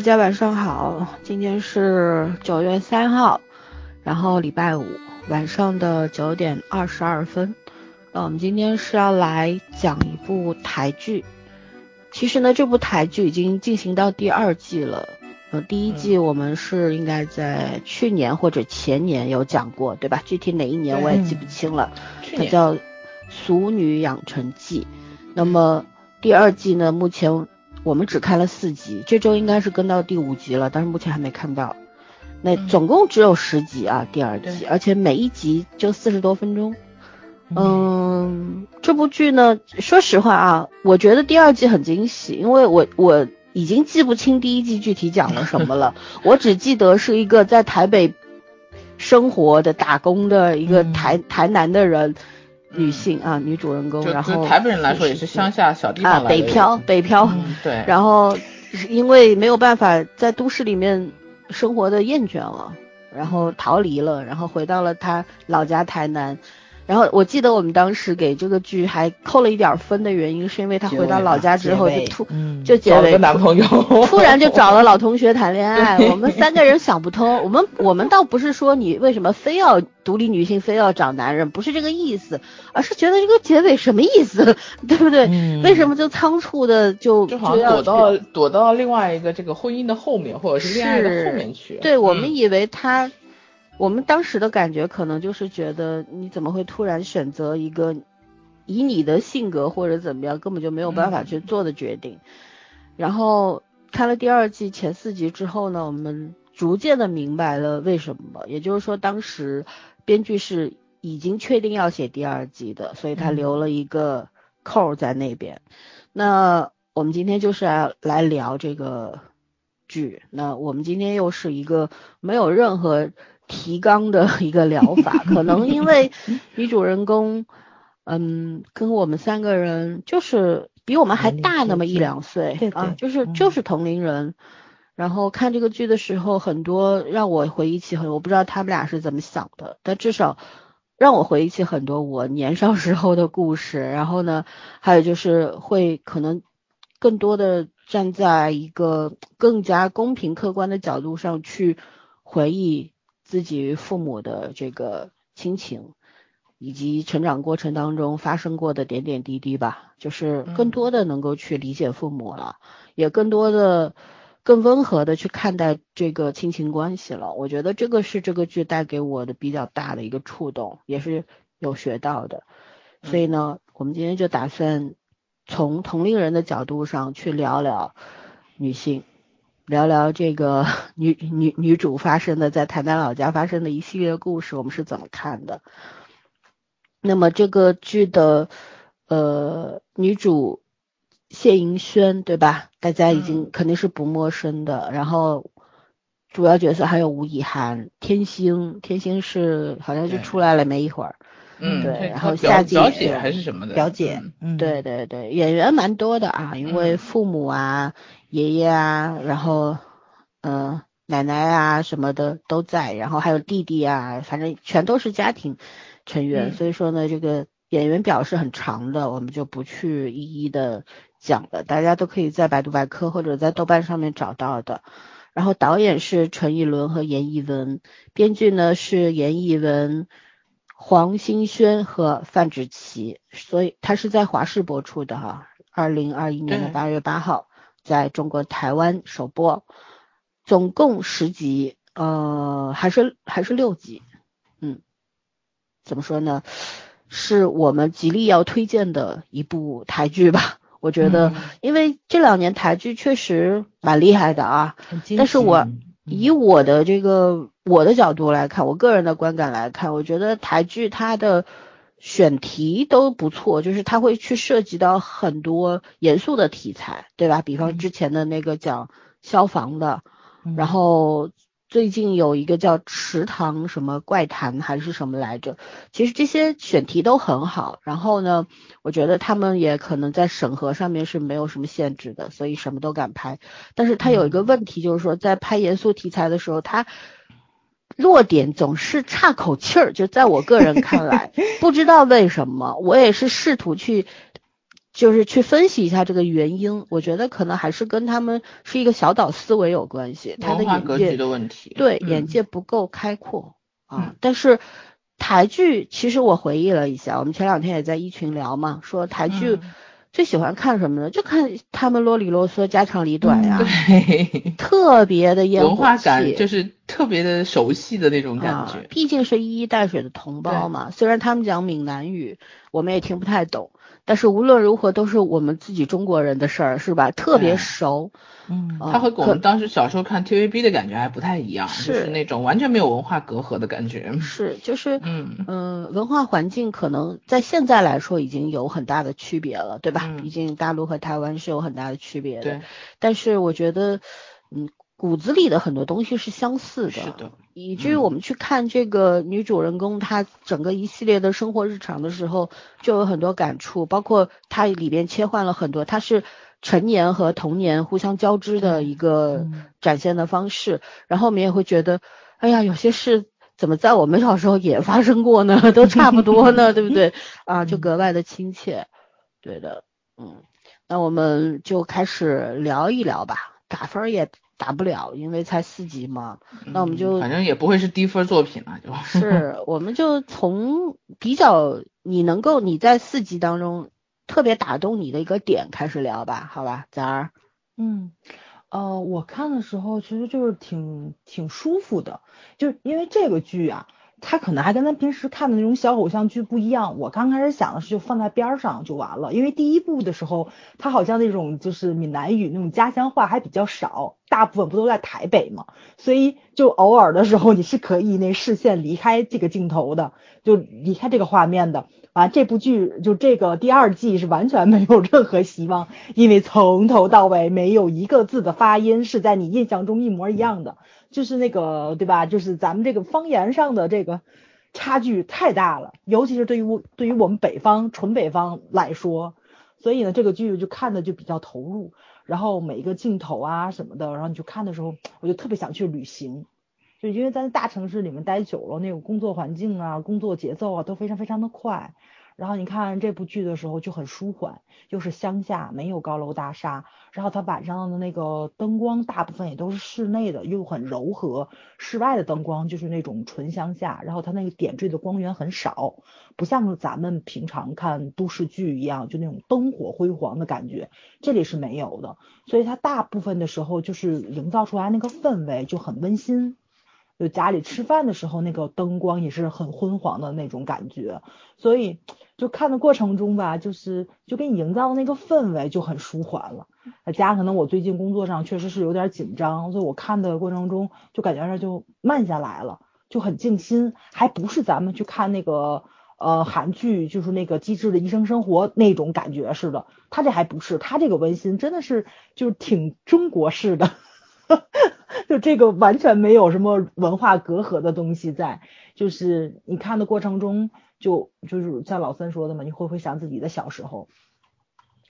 大家晚上好，今天是九月三号，然后礼拜五晚上的九点二十二分。那我们今天是要来讲一部台剧。其实呢，这部台剧已经进行到第二季了。呃，第一季我们是应该在去年或者前年有讲过，对吧？具体哪一年我也记不清了。它叫《俗女养成记》。那么第二季呢，目前。我们只看了四集，这周应该是跟到第五集了，但是目前还没看到。那总共只有十集啊，第二季，而且每一集就四十多分钟。嗯，这部剧呢，说实话啊，我觉得第二季很惊喜，因为我我已经记不清第一季具体讲了什么了，我只记得是一个在台北生活的打工的一个台台南的人。女性啊，女主人公，然后台北人来说也是乡下小地方啊，北漂，北漂，对，然后因为没有办法在都市里面生活的厌倦了，然后逃离了，然后回到了他老家台南。然后我记得我们当时给这个剧还扣了一点分的原因，是因为他回到老家之后就突就结尾，男朋友突然就找了老同学谈恋爱。我们三个人想不通，我们我们倒不是说你为什么非要独立女性非要找男人，不是这个意思，而是觉得这个结尾什么意思，对不对？为什么就仓促的就就好像躲到躲到另外一个这个婚姻的后面，或者是恋爱的后面去？对我们以为他。我们当时的感觉可能就是觉得你怎么会突然选择一个以你的性格或者怎么样根本就没有办法去做的决定。然后看了第二季前四集之后呢，我们逐渐的明白了为什么。也就是说，当时编剧是已经确定要写第二季的，所以他留了一个扣在那边。那我们今天就是要来聊这个剧。那我们今天又是一个没有任何。提纲的一个疗法，可能因为女主人公，嗯，跟我们三个人就是比我们还大那么一两岁啊，就是就是同龄人。然后看这个剧的时候，很多让我回忆起很，我不知道他们俩是怎么想的，但至少让我回忆起很多我年少时候的故事。然后呢，还有就是会可能更多的站在一个更加公平客观的角度上去回忆。自己与父母的这个亲情，以及成长过程当中发生过的点点滴滴吧，就是更多的能够去理解父母了，也更多的更温和的去看待这个亲情关系了。我觉得这个是这个剧带给我的比较大的一个触动，也是有学到的。所以呢，我们今天就打算从同龄人的角度上去聊聊女性。聊聊这个 女女女主发生的在台南老家发生的一系列故事，我们是怎么看的？那么这个剧的呃女主谢盈萱对吧？大家已经肯定是不陌生的。然后主要角色还有吴以涵、天星，天星是好像就出来了没一会儿。嗯，对。然后夏姐还是什么的表姐，嗯，对对对，演员蛮多的啊，因为父母啊。爷爷啊，然后，嗯，奶奶啊什么的都在，然后还有弟弟啊，反正全都是家庭成员。所以说呢，这个演员表是很长的，我们就不去一一的讲了，大家都可以在百度百科或者在豆瓣上面找到的。然后导演是陈以伦和严艺文，编剧呢是严艺文、黄新轩和范芷琪，所以他是在华视播出的哈，二零二一年的八月八号。在中国台湾首播，总共十集，呃，还是还是六集，嗯，怎么说呢？是我们极力要推荐的一部台剧吧？我觉得，因为这两年台剧确实蛮厉害的啊。但是我以我的这个我的角度来看，我个人的观感来看，我觉得台剧它的。选题都不错，就是他会去涉及到很多严肃的题材，对吧？比方之前的那个讲消防的，然后最近有一个叫池塘什么怪谈还是什么来着？其实这些选题都很好。然后呢，我觉得他们也可能在审核上面是没有什么限制的，所以什么都敢拍。但是他有一个问题，就是说在拍严肃题材的时候，他。弱点总是差口气儿，就在我个人看来，不知道为什么，我也是试图去就是去分析一下这个原因，我觉得可能还是跟他们是一个小岛思维有关系，他的眼界的问题。对，嗯眼界不够开阔啊嗯。但是台剧，其实我回忆了一下，我们前两天也在一群聊嘛，说台剧嗯最喜欢看什么呢？就看他们啰里啰嗦、家长里短呀，对，特别的烟火文化感气就是特别的熟悉的那种感啊觉。毕竟是一衣带水的同胞嘛，虽然他们讲闽南语，我们也听不太懂，但是无论如何都是我们自己中国人的事儿，是吧？特别熟。嗯，啊它和我们当时小时候看 TVB 的感觉还不太一样，就是是那种完全没有文化隔阂的感觉。是，就是嗯嗯，文化环境可能在现在来说已经有很大的区别了，对吧？嗯毕竟大陆和台湾是有很大的区别的。对，但是我觉得，嗯，骨子里的很多东西是相似的。是的。以至于嗯我们去看这个女主人公她整个一系列的生活日常的时候，就有很多感触，包括她里边切换了很多，她是成年和童年互相交织的一个嗯展现的方式。然后我们也会觉得，哎呀，有些事怎么在我们小时候也发生过呢？都差不多呢，对不对？啊，就嗯格外的亲切。对的，嗯，那我们就开始聊一聊吧，打分儿也打不了，因为才四级嘛。那我们就嗯反正也不会是低分作品了，就是，我们就从比较你能够你在四级当中特别打动你的一个点开始聊吧，好吧，咱儿，嗯，呃，我看的时候其实就是挺挺舒服的，就是因为这个剧啊，他可能还跟咱平时看的那种小偶像剧不一样。我刚开始想的是就放在边儿上就完了，因为第一部的时候，他好像那种就是闽南语那种家乡话还比较少，大部分不都在台北嘛，所以就偶尔的时候你是可以那视线离开这个镜头的，就离开这个画面的。啊，这部剧就这个第二季是完全没有任何希望，因为从头到尾没有一个字的发音是在你印象中一模一样的，就是那个对吧？就是咱们这个方言上的这个差距太大了，尤其是对于我对于我们北方纯北方来说，所以呢，这个剧就看的就比较投入，然后每一个镜头啊什么的，然后你就看的时候，我就特别想去旅行。就因为在大城市里面待久了，那种工作环境啊、工作节奏啊都非常非常的快。然后你看这部剧的时候就很舒缓，又是乡下，没有高楼大厦，然后它晚上的那个灯光大部分也都是室内的，又很柔和。室外的灯光就是那种纯乡下，然后它那个点缀的光源很少，不像咱们平常看都市剧一样，就那种灯火辉煌的感觉，这里是没有的。所以它大部分的时候就是营造出来那个氛围就很温馨。就家里吃饭的时候，那个灯光也是很昏黄的那种感觉，所以就看的过程中吧，就是就给你营造的那个氛围就很舒缓了。再加上可能我最近工作上确实是有点紧张，所以我看的过程中就感觉上就慢下来了，就很静心，还不是咱们去看那个呃韩剧，就是那个机智的医生生活那种感觉似的。他这还不是，他这个温馨真的是就是挺中国式的。就这个完全没有什么文化隔阂的东西在，就是你看的过程中，就就是像老三说的嘛，你会不会想自己的小时候？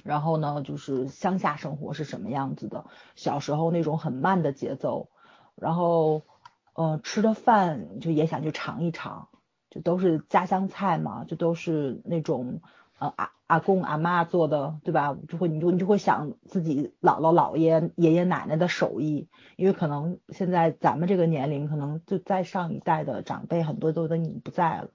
然后呢，就是乡下生活是什么样子的？小时候那种很慢的节奏，然后呃吃的饭就也想去尝一尝，就都是家乡菜嘛，就都是那种呃阿阿公阿妈做的，对吧？就会你就你就会想自己姥姥姥爷爷爷奶奶的手艺，因为可能现在咱们这个年龄，可能就在上一代的长辈很多都都已经不在了，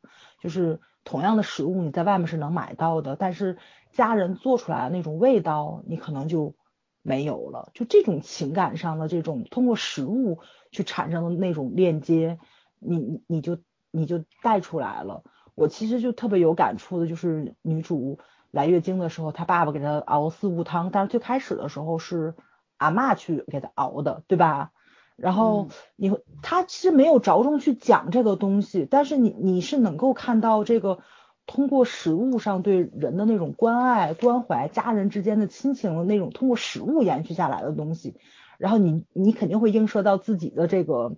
就是同样的食物你在外面是能买到的，但是家人做出来的那种味道，你可能就没有了。就这种情感上的这种通过食物去产生的那种链接，你你就你就带出来了。我其实就特别有感触的，就是女主来月经的时候，她爸爸给她熬四物汤，但是最开始的时候是阿嬷去给她熬的，对吧？然后你会，他其实没有着重去讲这个东西，但是你你是能够看到这个通过食物上对人的那种关爱、关怀，家人之间的亲情的那种通过食物延续下来的东西，然后你你肯定会映射到自己的这个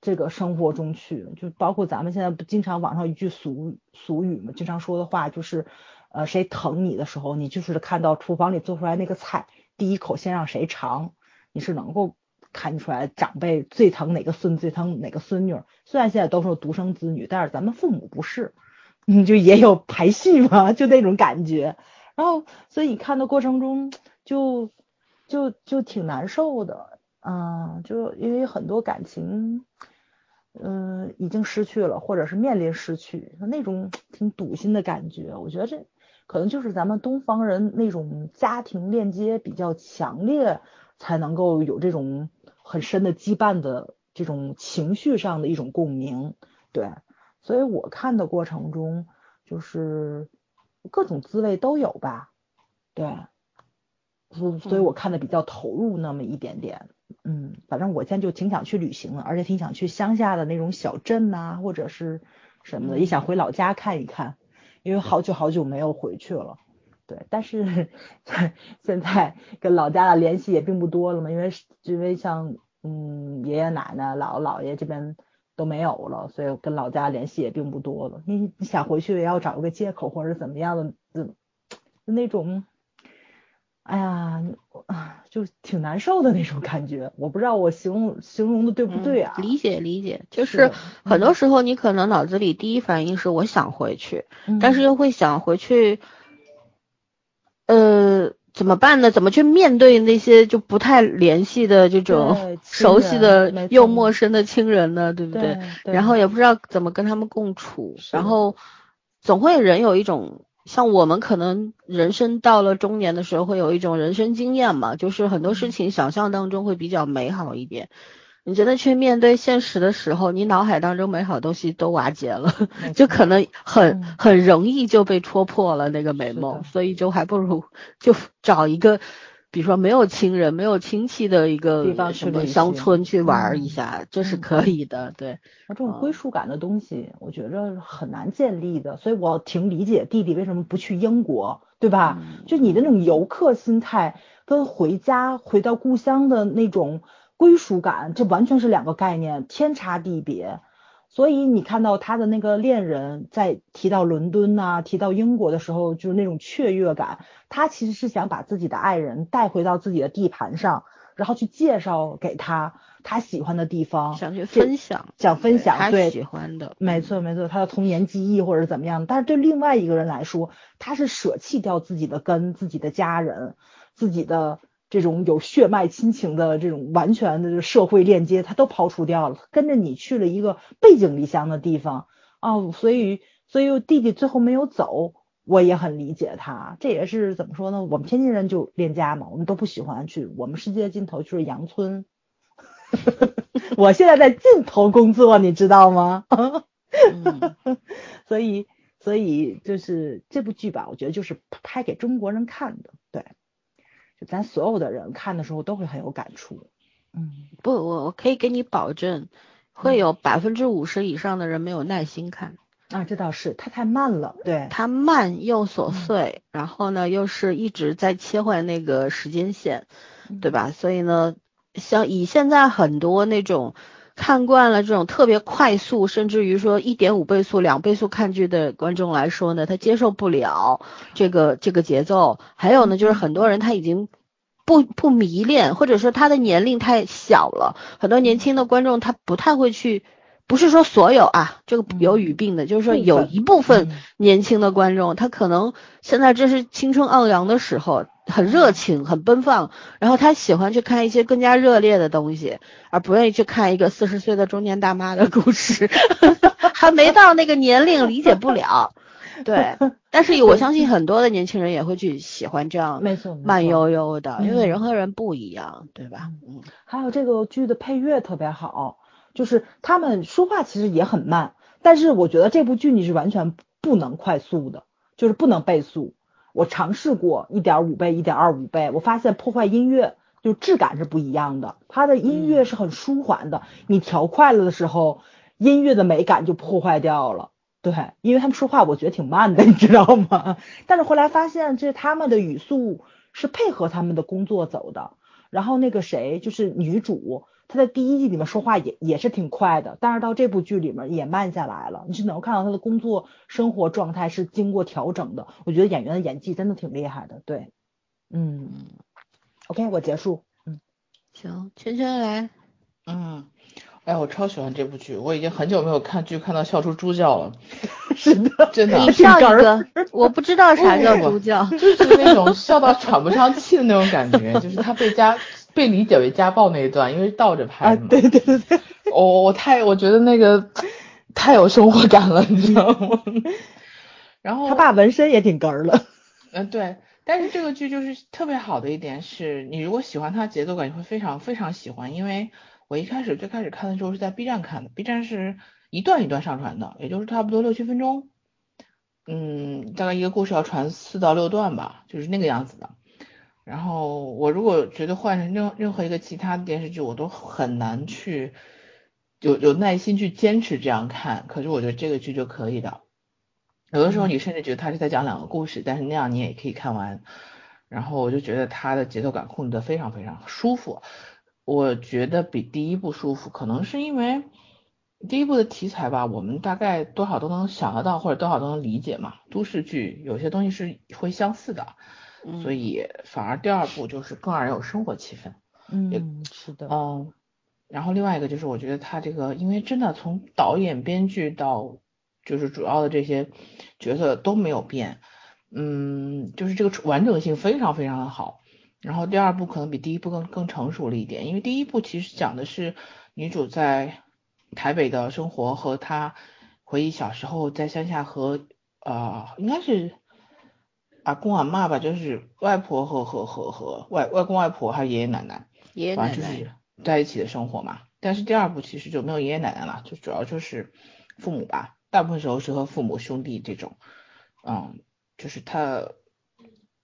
这个生活中去，就包括咱们现在不经常网上一句俗俗语嘛，经常说的话就是，呃，谁疼你的时候，你就是看到厨房里做出来那个菜，第一口先让谁尝，你是能够。看出来长辈最疼哪个孙，最疼哪个孙女。虽然现在都是独生子女，但是咱们父母不是，嗯，就也有排序嘛，就那种感觉。然后所以看的过程中就就就挺难受的，嗯，就因为很多感情，嗯，已经失去了，或者是面临失去，那种挺堵心的感觉，我觉得这可能就是咱们东方人那种家庭链接比较强烈，才能够有这种很深的羁绊的这种情绪上的一种共鸣，对，所以我看的过程中就是各种滋味都有吧，对，所所以我看的比较投入那么一点点，嗯，反正我现在就挺想去旅行的，而且挺想去乡下的那种小镇呐、或者是什么的，也想回老家看一看，因为好久好久没有回去了。对，但是现在跟老家的联系也并不多了嘛，因为是因为像嗯爷爷奶奶、姥姥姥爷这边都没有了，所以跟老家联系也并不多了。你你想回去也要找一个借口或者怎么样的，就，那种，哎呀，啊，就挺难受的那种感觉。我不知道我形容形容的对不对啊？嗯理解理解，就是很多时候你可能脑子里第一反应是我想回去，嗯但是又会想回去，呃，怎么办呢？怎么去面对那些就不太联系的这种 熟悉的又陌生的亲人呢？对不对对然后也不知道怎么跟他们共处，然后总会人有一种。像我们可能人生到了中年的时候，会有一种人生经验嘛，就是很多嗯事情想象当中会比较美好一点。你真的去面对现实的时候，你脑海当中美好的东西都瓦解了，就可能很嗯。很容易就被戳破了那个美梦，所以就还不如就找一个，比如说没有亲人、没有亲戚的一个地方去什么乡村去玩一下，这是嗯。可以的，对，这种嗯。归属感的东西，我觉着很难建立的，所以我挺理解弟弟为什么不去英国，对吧？嗯？就你的那种游客心态，跟回家回到故乡的那种归属感，这完全是两个概念，天差地别。所以你看到他的那个恋人在提到伦敦呐、提到英国的时候，就是那种雀跃感。他其实是想把自己的爱人带回到自己的地盘上，然后去介绍给他他喜欢的地方，想去分享，想分享，他对，喜欢的，没错没错，他的童年记忆或者怎么样，但是对另外一个人来说，他是舍弃掉自己的根、自己的家人、自己的这种有血脉亲情的这种完全的社会链接，他都抛除掉了，跟着你去了一个背井离乡的地方哦，所以所以弟弟最后没有走。我也很理解他，这也是怎么说呢？我们天津人就恋家嘛，我们都不喜欢去，我们世界尽头就是杨村。我现在在尽头工作，你知道吗？所以，所以就是这部剧吧，我觉得就是拍给中国人看的，对，就咱所有的人看的时候都会很有感触。嗯，不，我我可以给你保证，会有百分之五十以上的人没有耐心看。啊，这倒是，它太慢了，对，它慢又琐嗯碎，然后呢又是一直在切换那个时间线，对吧？所以呢，像以现在很多那种看惯了这种特别快速，甚至于说一点五倍速、两倍速看剧的观众来说呢，他接受不了这个这个节奏。还有呢，就是很多人他已经。不不迷恋，或者说他的年龄太小了，很多年轻的观众他不太会去，不是说所有啊，这个有语病的，就是说有一部分嗯年轻的观众，他可能现在正是青春昂扬的时候，很热情，很奔放，然后他喜欢去看一些更加热烈的东西，而不愿意去看一个四十岁的中年大妈的故事，还没到那个年龄，理解不了。对，但是我相信很多的年轻人也会去喜欢这样慢悠悠的，因为嗯人和人不一样，对吧？嗯，还有这个剧的配乐特别好，就是他们说话其实也很慢，但是我觉得这部剧你是完全不能快速的，就是不能倍速。我尝试过一点五倍、一点二五倍，我发现破坏音乐就质感是不一样的。它的音乐是很舒缓的，你调快了的时候，音乐的美感就破坏掉了。对，因为他们说话我觉得挺慢的，你知道吗？但是后来发现，这他们的语速是配合他们的工作走的。然后那个谁，就是女主，她在第一季里面说话也也是挺快的，但是到这部剧里面也慢下来了。你是能看到他的工作生活状态是经过调整的。我觉得演员的演技真的挺厉害的。对，嗯，OK，我结束。嗯，行，圈圈来，嗯，哎，我超喜欢这部剧，我已经很久没有看剧看到笑出猪叫了，是的，真的你笑一个，我不知道啥叫猪叫，就是那种笑到喘不上气的那种感觉，就是他被家被理解为家暴那一段，因为倒着拍嘛。对对对对，我我太我觉得那个太有生活感了，你知道吗？然后他爸纹身也挺哏儿了。嗯，对，但是这个剧就是特别好的一点是，你如果喜欢它节奏感，你会非常非常喜欢。因为我一开始最开始看的时候是在 B 站看的，B 站是一段一段上传的，也就是差不多六七分钟，嗯，大概一个故事要传四到六段吧，就是那个样子的。然后我如果觉得换成任任何一个其他的电视剧，我都很难去有有耐心去坚持这样看，可是我觉得这个剧就可以的。有的时候你甚至觉得他是在讲两个故事，但是那样你也可以看完。然后我就觉得他的节奏感控制的非常非常舒服，我觉得比第一部舒服，可能是因为第一部的题材吧，我们大概多少都能想得到，或者多少都能理解嘛。都市剧有些东西是会相似的，所以反而第二部就是更让人有生活气氛。嗯，是的。嗯，然后另外一个就是我觉得他这个，因为真的从导演、编剧到就是主要的这些角色都没有变，嗯，就是这个完整性非常非常的好。然后第二部可能比第一部更更成熟了一点，因为第一部其实讲的是女主在台北的生活和她回忆小时候在乡下和呃应该是阿公阿妈吧，就是外婆和和和和外外公外婆还有爷爷奶奶，爷爷奶奶就是在一起的生活嘛。但是第二部其实就没有爷爷奶奶了，就主要就是父母吧。大部分时候是和父母兄弟这种，嗯，就是他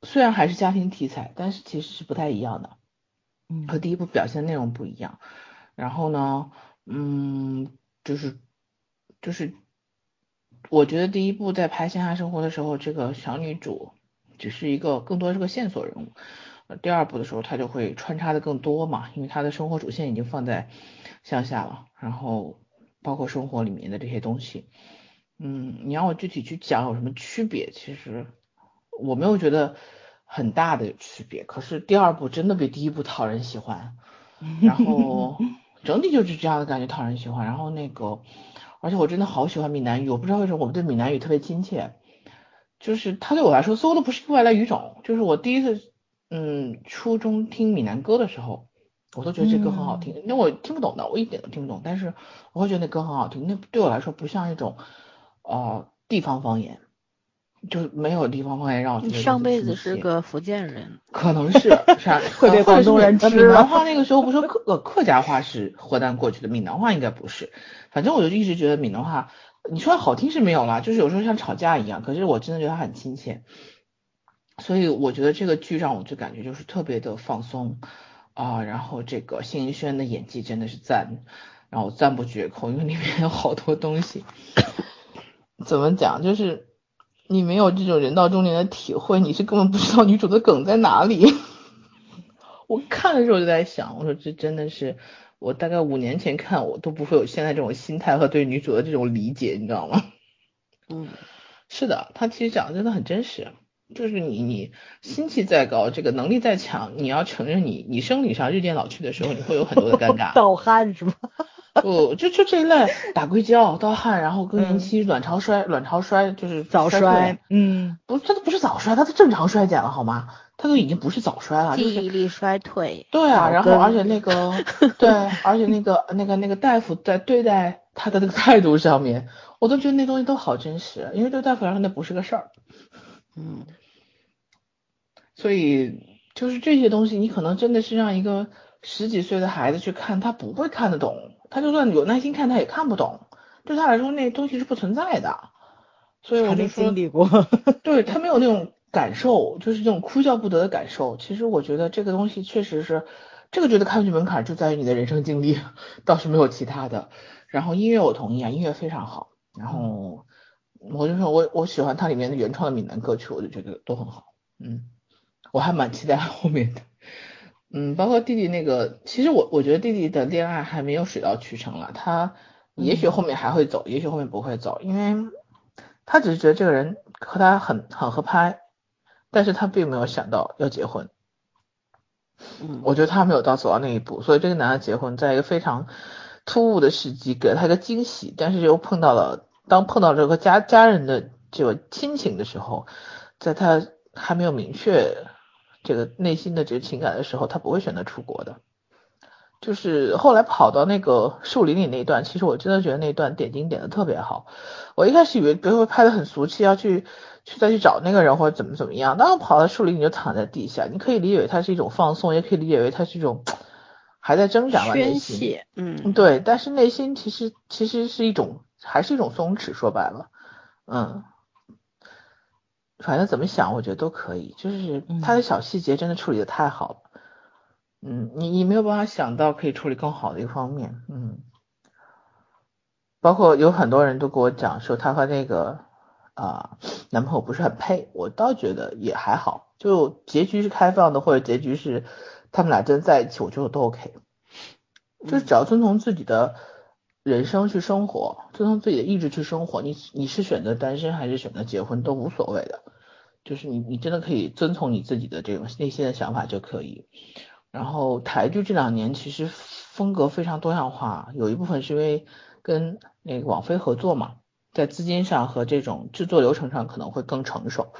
虽然还是家庭题材，但是其实是不太一样的，嗯和第一部表现内容不一样。然后呢，嗯，就是就是我觉得第一部在拍线下生活的时候，这个小女主只是一个更多是个线索人物。呃第二部的时候，他就会穿插的更多嘛，因为他的生活主线已经放在乡下了，然后包括生活里面的这些东西。嗯，你让我具体去讲有什么区别，其实我没有觉得很大的区别。可是第二部真的比第一部讨人喜欢，然后整体就是这样的感觉讨人喜欢。然后那个，而且我真的好喜欢闽南语，我不知道为什么我们对闽南语特别亲切，就是它对我来说似乎都不是一个外来语种。就是我第一次嗯初中听闽南歌的时候，我都觉得这歌很好听，因为我听不懂的，我一点都听不懂，但是我会觉得那歌很好听。那对我来说不像一种。呃，地方方言，就是没有地方方言让我觉你上辈子是是个福建人，可能是是 会被广东人吃了闽南话那个时候不是客呃客家话是活蛋过去的，闽南话应该不是。反正我就一直觉得闽南话，你说好听是没有啦，就是有时候像吵架一样，可是我真的觉得他很亲切。所以我觉得这个剧让我就感觉就是特别的放松啊，然后这个谢盈萱的演技真的是赞，然后赞不绝口，因为里面有好多东西。怎么讲？就是你没有这种人到中年的体会，你是根本不知道女主的梗在哪里。我看的时候就在想，我说这真的是我大概五年前看，我都不会有现在这种心态和对女主的这种理解，你知道吗？嗯，是的，他其实讲的真的很真实，就是你你心气再高，这个能力再强，你要承认你你生理上日渐老去的时候，你会有很多的尴 尬。盗汗是吗？不，就就这一类打硅胶、盗汗，然后更年期、卵巢衰、卵巢衰就是早衰嗯，不，它都不是早衰，它是正常衰减了，好吗？它都已经不是早衰了，就是记忆力衰退。对啊，然后而且那个 对，而且那个那个那个大夫在对待他的那个态度上面，我都觉得那东西都好真实，因为对大夫来说那不是个事儿，嗯，所以就是这些东西，你可能真的是让一个十几岁的孩子去看，他不会看得懂，他就算有耐心看，他也看不懂，对他来说那东西是不存在的，所以我没就说经历过。对他没有那种感受，就是这种哭笑不得的感受。其实我觉得这个东西确实是，这个觉得看剧门槛就在于你的人生经历，倒是没有其他的。然后音乐我同意啊，音乐非常好。然后我就说我我喜欢它里面的原创的闽南歌曲，我就觉得都很好。嗯，我还蛮期待后面的。嗯，包括弟弟那个，其实我我觉得弟弟的恋爱还没有水到渠成了，他也许后面还会走，也许后面不会走，因为他只是觉得这个人和他很很合拍，但是他并没有想到要结婚。嗯我觉得他没有到走到那一步，所以这个男的结婚，在一个非常突兀的时机，给了他一个惊喜，但是又碰到了当碰到这个家家人的这个亲情的时候，在他还没有明确这个内心的这个情感的时候，他不会选择出国的。就是后来跑到那个树林里那段，其实我真的觉得那段点睛点的特别好。我一开始以为别会拍的很俗气，要去去再去找那个人或者怎么怎么样。当我跑到树林你就躺在地下，你可以理解为它是一种放松，也可以理解为它是一种还在挣扎吧内心。宣泄，嗯，对，但是内心其实其实是一种还是一种松弛，说白了，嗯，反正怎么想我觉得都可以，就是他的小细节真的处理的太好了。嗯，你你没有办法想到可以处理更好的一个方面，嗯，包括有很多人都跟我讲说他和那个啊男朋友不是很配，我倒觉得也还好，就结局是开放的或者结局是他们俩真在一起，我觉得都 OK，就是只要遵从自己的人生去生活，遵从自己的意志去生活，你你是选择单身还是选择结婚都无所谓的，就是你你真的可以遵从你自己的这种内心的想法就可以。然后台剧这两年其实风格非常多样化，有一部分是因为跟那个网飞合作嘛，在资金上和这种制作流程上可能会更成熟。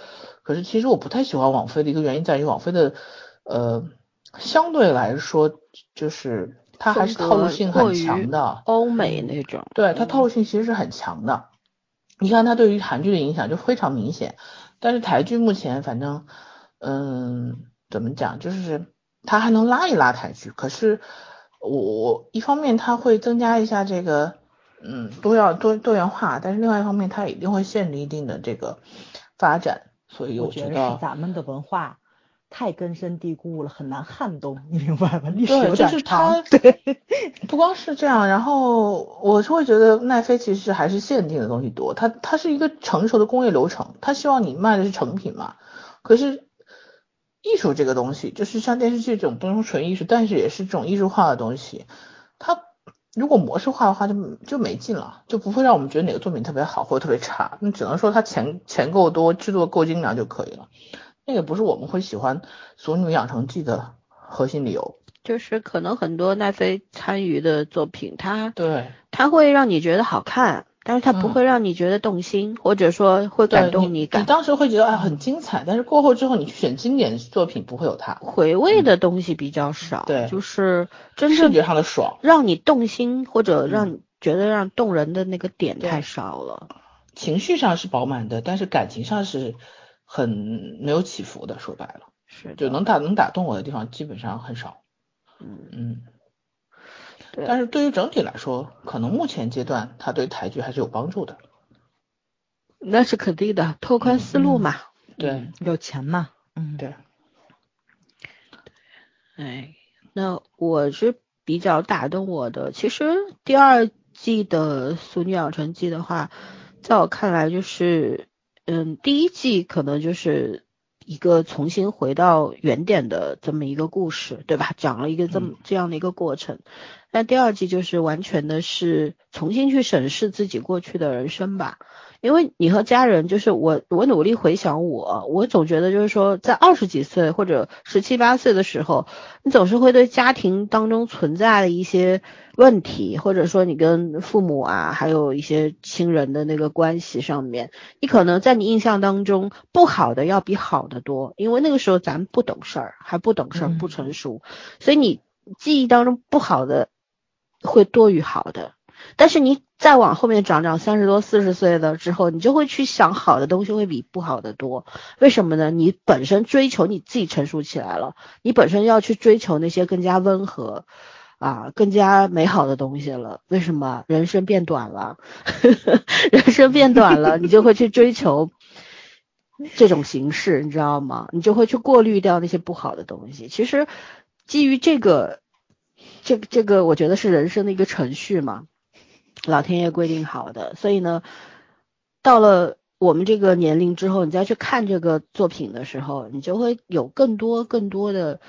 可是其实我不太喜欢网飞的一个原因在于网飞的呃相对来说就是它还是套路性很强的，欧美那种，对它套路性其实是很强的。你看它对于韩剧的影响就非常明显，但是台剧目前反正嗯怎么讲就是。它还能拉一拉台剧，可是我我一方面它会增加一下这个嗯都要多多元化，但是另外一方面它一定会限制一定的这个发展，所以我觉得咱们的文化太根深蒂固了，很难撼动，你明白吧？历史有点长。对，不光是这样，然后我是会觉得奈飞其实还是限定的东西多，它它是一个成熟的工业流程，它希望你卖的是成品嘛，可是。艺术这个东西，就是像电视剧这种不能说纯艺术，但是也是这种艺术化的东西。它如果模式化的话，就就没劲了，就不会让我们觉得哪个作品特别好或者特别差。那只能说它钱钱够多，制作够精良就可以了。那个不是我们会喜欢《俗女养成记》的核心理由。就是可能很多奈飞参与的作品，它对它会让你觉得好看。但是它不会让你觉得动心，或者说会感动你。你当时会觉得啊很精彩，但是过后之后你去选经典作品不会有它。回味的东西比较少，对，就是真正视觉上的爽，让你动心或者让你觉得让动人的那个点太少了。情绪上是饱满的，但是感情上是很没有起伏的。说白了，是就能打能打动我的地方基本上很少。嗯嗯。但是对于整体来说，可能目前阶段它对台剧还是有帮助的。那是肯定的，拓宽思路嘛。对，有钱嘛。嗯，对。哎，那我是比较打动我的。其实第二季的《俗女养成记》的话，在我看来就是，嗯，第一季可能就是一个重新回到原点的这么一个故事，对吧？讲了一个这么这样的一个过程。但第二季就是完全的是重新去审视自己过去的人生吧，因为你和家人，就是我，我努力回想我，我总觉得就是说，在二十几岁或者十七八岁的时候，你总是会对家庭当中存在的一些问题，或者说你跟父母啊，还有一些亲人的那个关系上面，你可能在你印象当中不好的要比好的多，因为那个时候咱不懂事儿，还不懂事儿，不成熟，所以你记忆当中不好的。会多于好的，但是你再往后面长长，三十多、四十岁的之后，你就会去想好的东西会比不好的多。为什么呢？你本身追求你自己成熟起来了，你本身要去追求那些更加温和啊、更加美好的东西了。为什么？人生变短了，人生变短了，你就会去追求这种形式，你知道吗？你就会去过滤掉那些不好的东西。其实基于这个。这个这个，我觉得是人生的一个程序嘛，老天爷规定好的。所以呢，到了我们这个年龄之后，你再去看这个作品的时候，你就会有更多更多的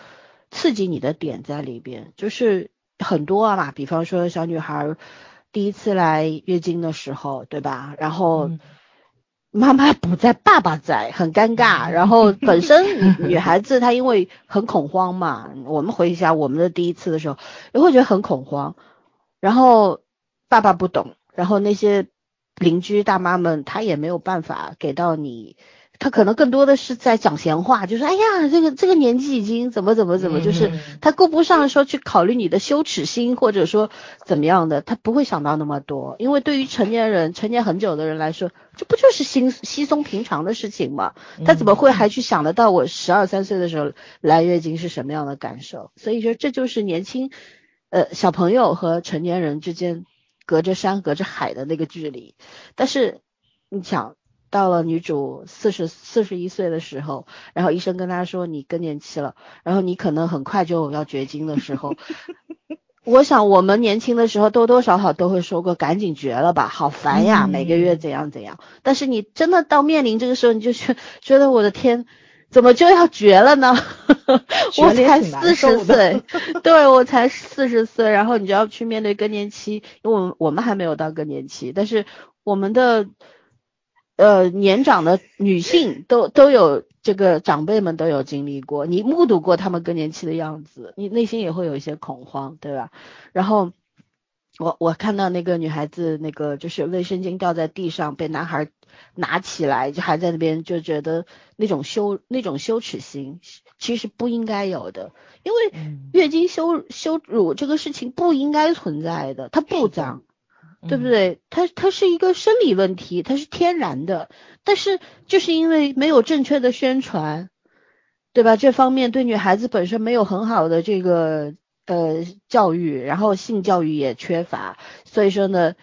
刺激你的点在里边，就是很多啊嘛。比方说，小女孩第一次来月经的时候，对吧？然后。妈妈不在，爸爸在，很尴尬。然后本身女孩子她因为很恐慌嘛，我们回忆一下我们的第一次的时候，也会觉得很恐慌。然后爸爸不懂，然后那些邻居大妈们她也没有办法给到你。他可能更多的是在讲闲话，就说哎呀，这个这个年纪已经怎么怎么怎么，就是他顾不上说去考虑你的羞耻心，或者说怎么样的，他不会想到那么多。因为对于成年人、成年很久的人来说，这不就是稀稀松平常的事情吗？他怎么会还去想得到我十二三岁的时候来月经是什么样的感受？所以说，这就是年轻呃小朋友和成年人之间隔着山隔着海的那个距离。但是你想。到了女主四十四十一岁的时候，然后医生跟她说你更年期了，然后你可能很快就要绝经的时候，我想我们年轻的时候多多少少都会说过赶紧绝了吧，好烦呀，每个月怎样怎样。但是你真的到面临这个时候，你就觉觉得我的天，怎么就要绝了呢？我才四十岁，对我才四十岁，然后你就要去面对更年期，因为我们我们还没有到更年期，但是我们的。呃，年长的女性都都有这个长辈们都有经历过，你目睹过他们更年期的样子，你内心也会有一些恐慌，对吧？然后我我看到那个女孩子，那个就是卫生巾掉在地上，被男孩拿起来，就还在那边就觉得那种羞那种羞耻心，其实不应该有的，因为月经羞羞辱这个事情不应该存在的，它不脏。对不对？它它是一个生理问题，它是天然的，但是就是因为没有正确的宣传，对吧？这方面对女孩子本身没有很好的这个呃教育，然后性教育也缺乏，所以说呢，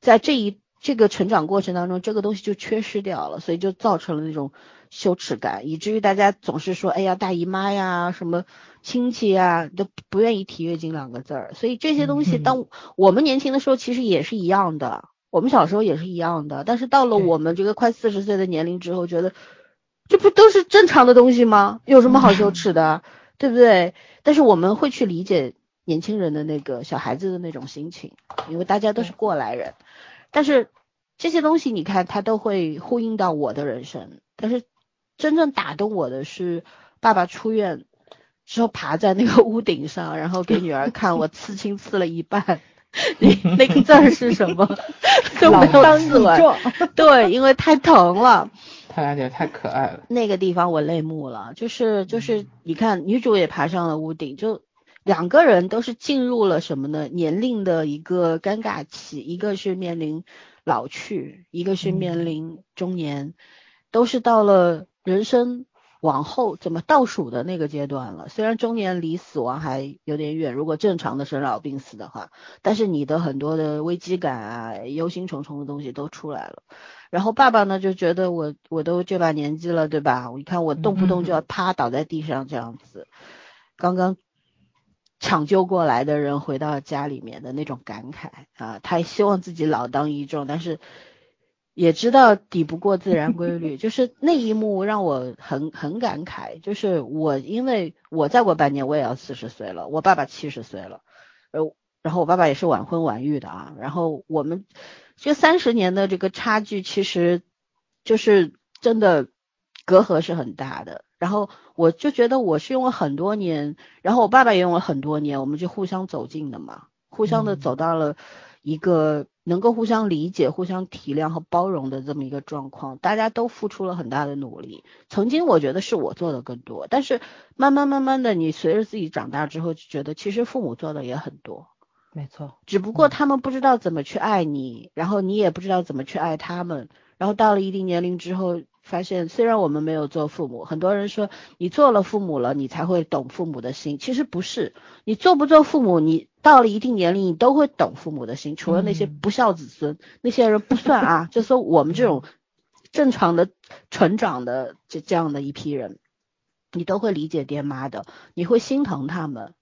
在这一这个成长过程当中，这个东西就缺失掉了，所以就造成了那种羞耻感，以至于大家总是说，哎呀，大姨妈呀什么。亲戚啊，都不愿意提月经两个字儿，所以这些东西，当我们年轻的时候，其实也是一样的，我们小时候也是一样的。但是到了我们这个快四十岁的年龄之后，觉得这不都是正常的东西吗？有什么好羞耻的，对不对？但是我们会去理解年轻人的那个小孩子的那种心情，因为大家都是过来人。但是这些东西，你看，它都会呼应到我的人生。但是真正打动我的是爸爸出院。之后爬在那个屋顶上，然后给女儿看我刺青刺了一半，你那个字儿是什么？都没有刺完。对，因为太疼了。他俩姐太可爱了。那个地方我泪目了，就是就是你看女主也爬上了屋顶，就两个人都是进入了什么呢？年龄的一个尴尬期，一个是面临老去，一个是面临中年，都是到了人生。往后怎么倒数的那个阶段了？虽然中年离死亡还有点远，如果正常的生老病死的话，但是你的很多的危机感啊、忧心忡忡的东西都出来了。然后爸爸呢就觉得我我都这把年纪了，对吧？你看我动不动就要趴倒在地上这样子。刚刚抢救过来的人回到家里面的那种感慨啊，他希望自己老当益壮，但是。也知道抵不过自然规律，就是那一幕让我很很感慨。就是我因为我再过半年我也要四十岁了，我爸爸七十岁了，呃，然后我爸爸也是晚婚晚育的啊。然后我们这三十年的这个差距，其实就是真的隔阂是很大的。然后我就觉得我是用了很多年，然后我爸爸也用了很多年，我们就互相走近的嘛，互相的走到了一个。能够互相理解、互相体谅和包容的这么一个状况，大家都付出了很大的努力。曾经我觉得是我做的更多，但是慢慢慢慢的，你随着自己长大之后，就觉得其实父母做的也很多。没错，只不过他们不知道怎么去爱你，然后你也不知道怎么去爱他们。然后到了一定年龄之后，发现虽然我们没有做父母，很多人说你做了父母了，你才会懂父母的心。其实不是，你做不做父母，你。到了一定年龄，你都会懂父母的心，除了那些不孝子孙，那些人不算啊。就说我们这种正常的成长的这这样的一批人，你都会理解爹妈的，你会心疼他们，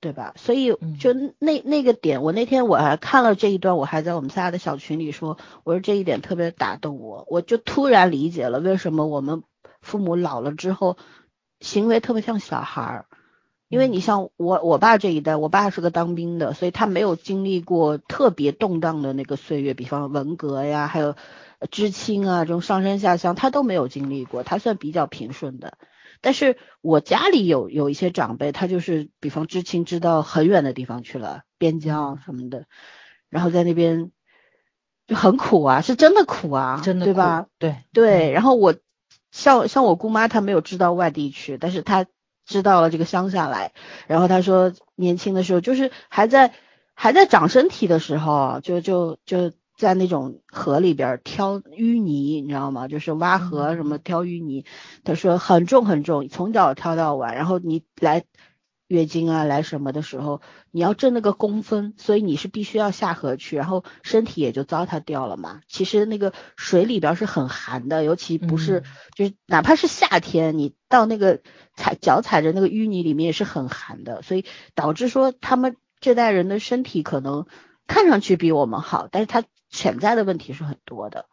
对吧？所以就那那个点，我那天我还看了这一段，我还在我们仨的小群里说，我说这一点特别打动我，我就突然理解了为什么我们父母老了之后行为特别像小孩儿。因为你像我我爸这一代，我爸是个当兵的，所以他没有经历过特别动荡的那个岁月，比方文革呀，还有知青啊这种上山下乡，他都没有经历过，他算比较平顺的。但是我家里有有一些长辈，他就是比方知青知道很远的地方去了，边疆什么的，然后在那边就很苦啊，是真的苦啊，真的对吧？？对对，然后我像像我姑妈，她没有知道外地去，但是她知道了这个乡下来，然后他说年轻的时候就是还在还在长身体的时候，就就就在那种河里边挑淤泥，你知道吗？就是挖河什么挑淤泥，他说很重很重，从早挑到晚，然后你来。月经啊，来什么的时候，你要挣那个工分，所以你是必须要下河去，然后身体也就糟蹋掉了嘛。其实那个水里边是很寒的，尤其不是、嗯就是哪怕是夏天，你到那个踩脚踩着那个淤泥里面也是很寒的，所以导致说他们这代人的身体可能看上去比我们好，但是他潜在的问题是很多的。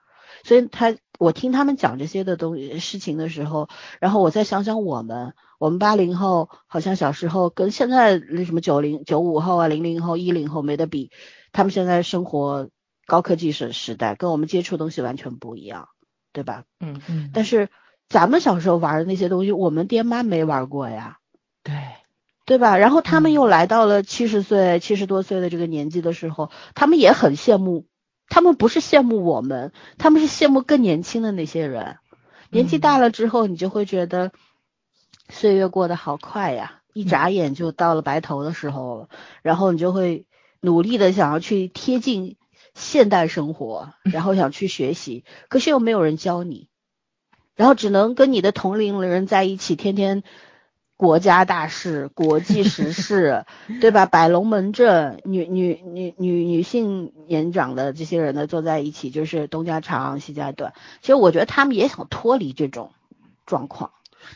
所以他我听他们讲这些的东西事情的时候，然后我再想想我们，我们八零后好像小时候跟现在那什么九零九五后啊、零零后、一零后没得比，他们现在生活高科技时时代，跟我们接触东西完全不一样，对吧？嗯嗯，但是咱们小时候玩的那些东西，我们爹妈没玩过呀，对，对吧？然后他们嗯又来到了七十岁、七十多岁的这个年纪的时候，他们也很羡慕，他们不是羡慕我们，他们是羡慕更年轻的那些人。年纪大了之后，你就会觉得岁月过得好快呀，一眨眼就到了白头的时候了，然后你就会努力的想要去贴近现代生活，然后想去学习，可是又没有人教你，然后只能跟你的同龄人在一起，天天国家大事、国际时事，对吧？摆龙门阵，女女女女女性年长的这些人呢，坐在一起就是东家长西家短。其实我觉得他们也想脱离这种状况，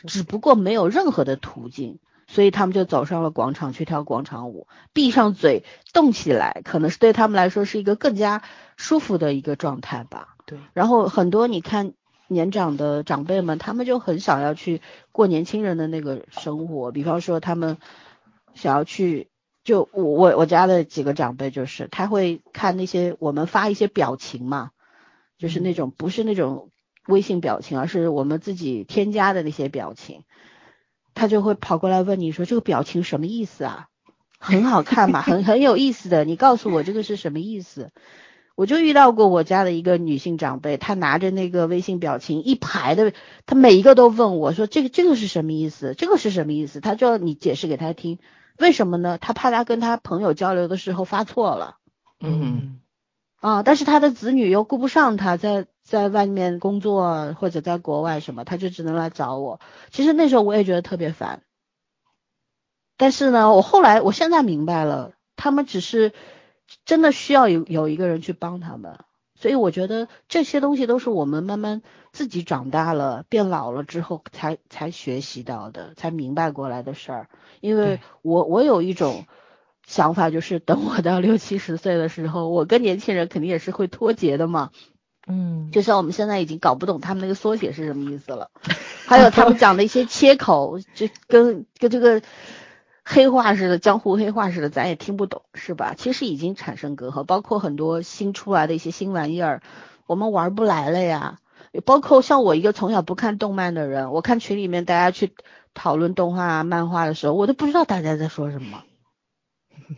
只不过没有任何的途径，所以他们就走上了广场去跳广场舞，闭上嘴动起来，可能是对他们来说是一个更加舒服的一个状态吧。对，然后很多你看年长的长辈们，他们就很想要去过年轻人的那个生活，比方说他们想要去。就我我我家的几个长辈，就是他会看那些我们发一些表情嘛，就是那种不是那种微信表情，而是我们自己添加的那些表情，他就会跑过来问你说这个表情什么意思啊？很好看嘛，很很有意思的，你告诉我这个是什么意思？我就遇到过我家的一个女性长辈，她拿着那个微信表情一排的，她每一个都问我说这个这个是什么意思？这个是什么意思？她就要你解释给她听，为什么呢？她怕她跟她朋友交流的时候发错了。嗯啊，但是她的子女又顾不上她，在在外面工作或者在国外什么，她就只能来找我。其实那时候我也觉得特别烦，但是呢，我后来我现在明白了，他们只是真的需要有有一个人去帮他们。所以我觉得这些东西都是我们慢慢自己长大了、变老了之后才才学习到的、才明白过来的事儿。因为我我有一种想法，就是等我到六七十岁的时候，我跟年轻人肯定也是会脱节的嘛。嗯，就像我们现在已经搞不懂他们那个缩写是什么意思了，还有他们讲的一些切口，就跟跟这个黑化似的，江湖黑化似的，咱也听不懂，是吧？其实已经产生隔阂，包括很多新出来的一些新玩意儿，我们玩不来了呀。包括像我一个从小不看动漫的人，我看群里面大家去讨论动画、漫画的时候，我都不知道大家在说什么。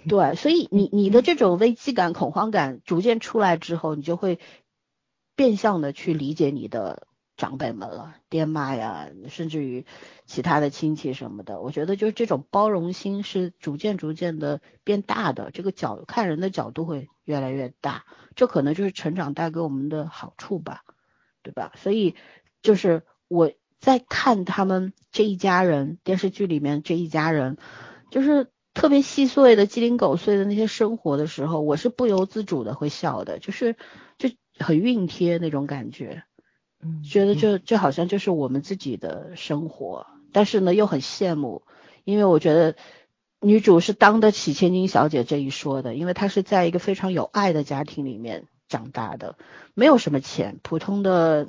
对，所以你你的这种危机感、恐慌感逐渐出来之后，你就会变相的去理解你的长辈们了，爹妈呀，甚至于其他的亲戚什么的。我觉得就是这种包容心是逐渐逐渐的变大的，这个角看人的角度会越来越大，这可能就是成长带给我们的好处吧，对吧？所以就是我在看他们这一家人电视剧里面这一家人，就是。特别细碎的鸡零狗碎的那些生活的时候，我是不由自主的会笑的，就是就很熨贴那种感觉，嗯，觉得就就好像就是我们自己的生活，但是呢又很羡慕，因为我觉得女主是当得起千金小姐这一说的，因为她是在一个非常有爱的家庭里面长大的，没有什么钱，普通的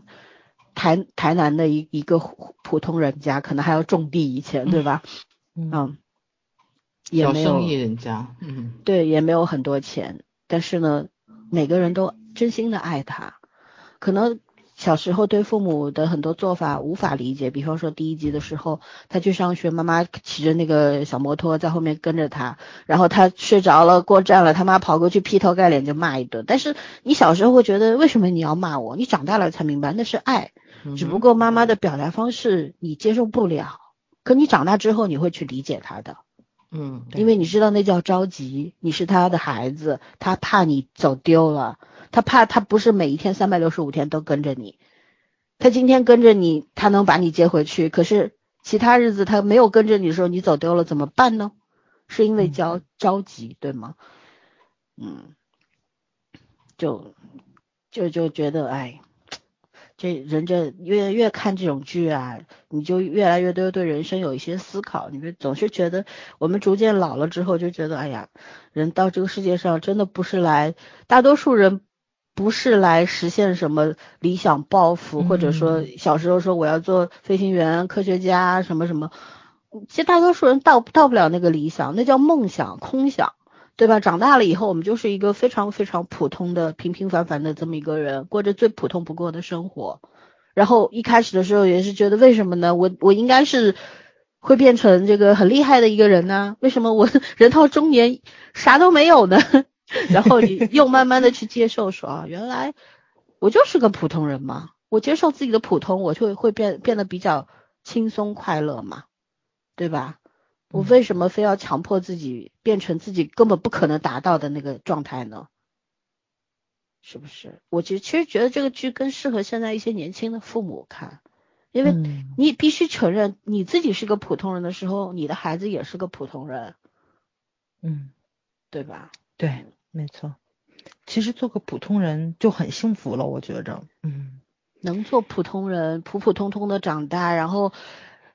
台台南的一一个普通人家，可能还要种地以前，对吧？嗯嗯。也没有小生意人家，嗯，对，也没有很多钱，但是呢，每个人都真心的爱她。可能小时候对父母的很多做法无法理解，比方说第一集的时候，他去上学，妈妈骑着那个小摩托在后面跟着他，然后他睡着了过站了，他妈跑过去劈头盖脸就骂一顿。但是你小时候会觉得为什么你要骂我？你长大了才明白那是爱，只不过妈妈的表达方式你接受不了，可你长大之后你会去理解他的。嗯，因为你知道那叫着急，你是他的孩子，他怕你走丢了，他怕他不是每一天三百六十五天都跟着你，他今天跟着你，他能把你接回去，可是其他日子他没有跟着你的时候，你走丢了怎么办呢？是因为焦着急，对吗？嗯，就就就觉得哎。这人这越越看这种剧啊，你就越来越多对人生有一些思考。你总是觉得我们逐渐老了之后，就觉得哎呀，人到这个世界上真的不是来，大多数人不是来实现什么理想抱负，或者说小时候说我要做飞行员、科学家什么什么，其实大多数人到到不了那个理想，那叫梦想、空想。对吧？长大了以后，我们就是一个非常非常普通的、平平凡凡的这么一个人，过着最普通不过的生活。然后一开始的时候也是觉得，为什么呢？我我应该是会变成这个很厉害的一个人呢？为什么我 人到中年啥都没有呢？然后你又慢慢的去接受，说啊，原来我就是个普通人嘛。我接受自己的普通，我就会变变得比较轻松快乐嘛，对吧？我为什么非要强迫自己变成自己根本不可能达到的那个状态呢？是不是？我其实其实觉得这个剧更适合现在一些年轻的父母看，因为你必须承认你自己是个普通人的时候，你的孩子也是个普通人，嗯，对吧？对，没错。其实做个普通人就很幸福了，我觉着，嗯，能做普通人，普普通通的长大，然后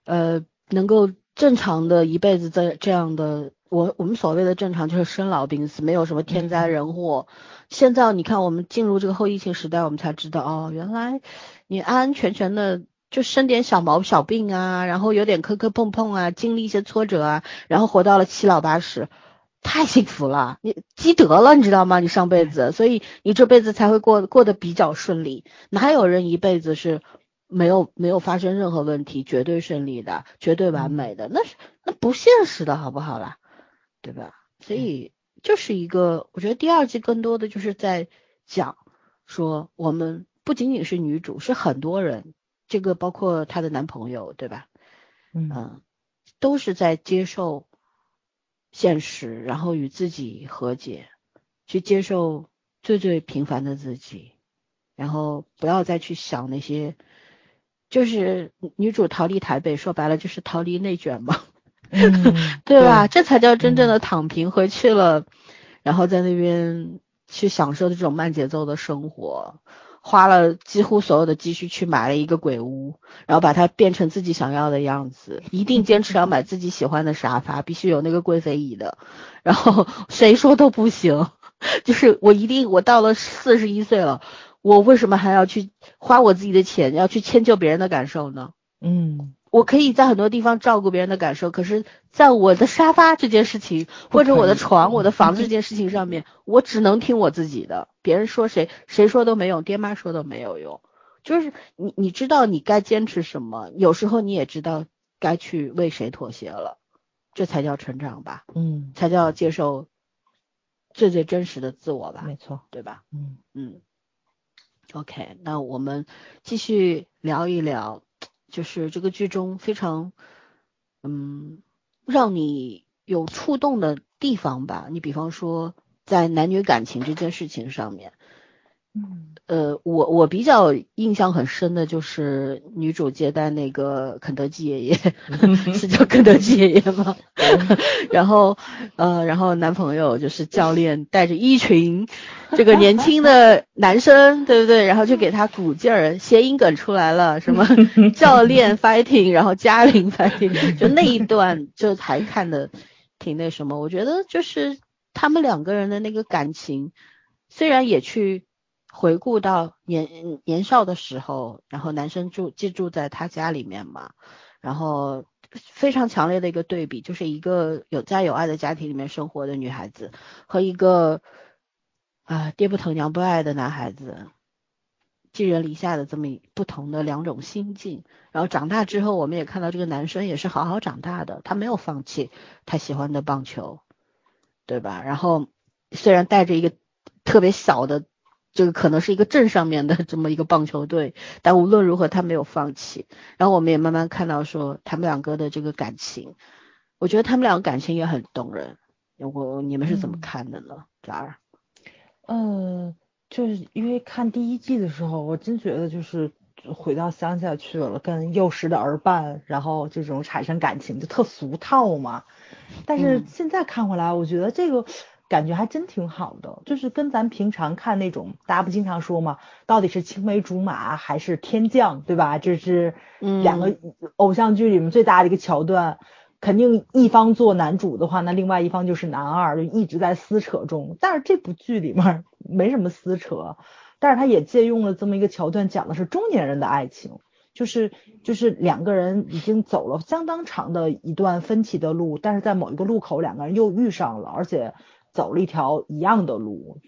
呃，能够。正常的一辈子在这样的，我我们所谓的正常就是生老病死，没有什么天灾人祸。现在你看，我们进入这个后疫情时代，我们才知道哦，原来你安安全全的就生点小毛小病啊，然后有点磕磕碰碰啊，经历一些挫折啊，然后活到了七老八十，太幸福了，你积德了，你知道吗？你上辈子，所以你这辈子才会过过得比较顺利。哪有人一辈子是？没有没有发生任何问题，绝对顺利的，绝对完美的，那是那不现实的好不好啦？对吧？所以就是一个，我觉得第二季更多的就是在讲说，我们不仅仅是女主，是很多人，这个包括她的男朋友，对吧？嗯，都是在接受现实，然后与自己和解，去接受最最平凡的自己，然后不要再去想那些。就是女主逃离台北，说白了就是逃离内卷嘛，对吧？这才叫真正的躺平，回去了，然后在那边去享受这种慢节奏的生活，花了几乎所有的积蓄去买了一个鬼屋，然后把它变成自己想要的样子，一定坚持要买自己喜欢的沙发，必须有那个贵妃椅的，然后 谁说都不行，就是我一定，我到了四十一岁了。我为什么还要去花我自己的钱，要去迁就别人的感受呢？嗯，我可以在很多地方照顾别人的感受，可是在我的沙发这件事情，或者我的床、我的房子这件事情上面，我只能听我自己的，别人说谁谁说都没用，爹妈说都没有用。就是你你知道你该坚持什么，有时候你也知道该去为谁妥协了，这才叫成长吧？嗯，才叫接受最最真实的自我吧？没错，对吧？嗯嗯。OK，那我们继续聊一聊，就是这个剧中非常嗯让你有触动的地方吧。你比方说在男女感情这件事情上面。嗯，呃，我我比较印象很深的就是女主接待那个肯德基爷爷，是叫肯德基爷爷吗？然后呃，然后男朋友就是教练，带着一群这个年轻的男生，对不对？然后就给他鼓劲儿，谐音梗出来了，什么 教练 fighting，然后嘉玲 fighting，就那一段就还看的挺那什么。我觉得就是他们两个人的那个感情，虽然也去。回顾到年年少的时候，然后男生住寄住在他家里面嘛，然后非常强烈的一个对比，就是一个有家有爱的家庭里面生活的女孩子和一个啊爹不疼娘不爱的男孩子，寄人篱下的这么不同的两种心境。然后长大之后，我们也看到这个男生也是好好长大的，他没有放弃他喜欢的棒球，对吧？然后虽然带着一个特别小的，这个可能是一个镇上面的这么一个棒球队，但无论如何他没有放弃。然后我们也慢慢看到说他们两个的这个感情，我觉得他们两个感情也很动人。我你们是怎么看的呢？这儿？嗯，就是因为看第一季的时候，我真觉得就是。回到乡下去了，跟幼时的儿伴，然后这种产生感情就特俗套嘛。但是现在看回来，我觉得这个感觉还真挺好的，就是跟咱平常看那种，大家不经常说嘛，到底是青梅竹马还是天降，对吧？这是两个偶像剧里面最大的一个桥段。肯定一方做男主的话，那另外一方就是男二，就一直在撕扯中。但是这部剧里面没什么撕扯。但是他也借用了这么一个桥段，讲的是中年人的爱情，就是就是两个人已经走了相当长的一段分歧的路，但是在某一个路口两个人又遇上了，而且走了一条一样的路，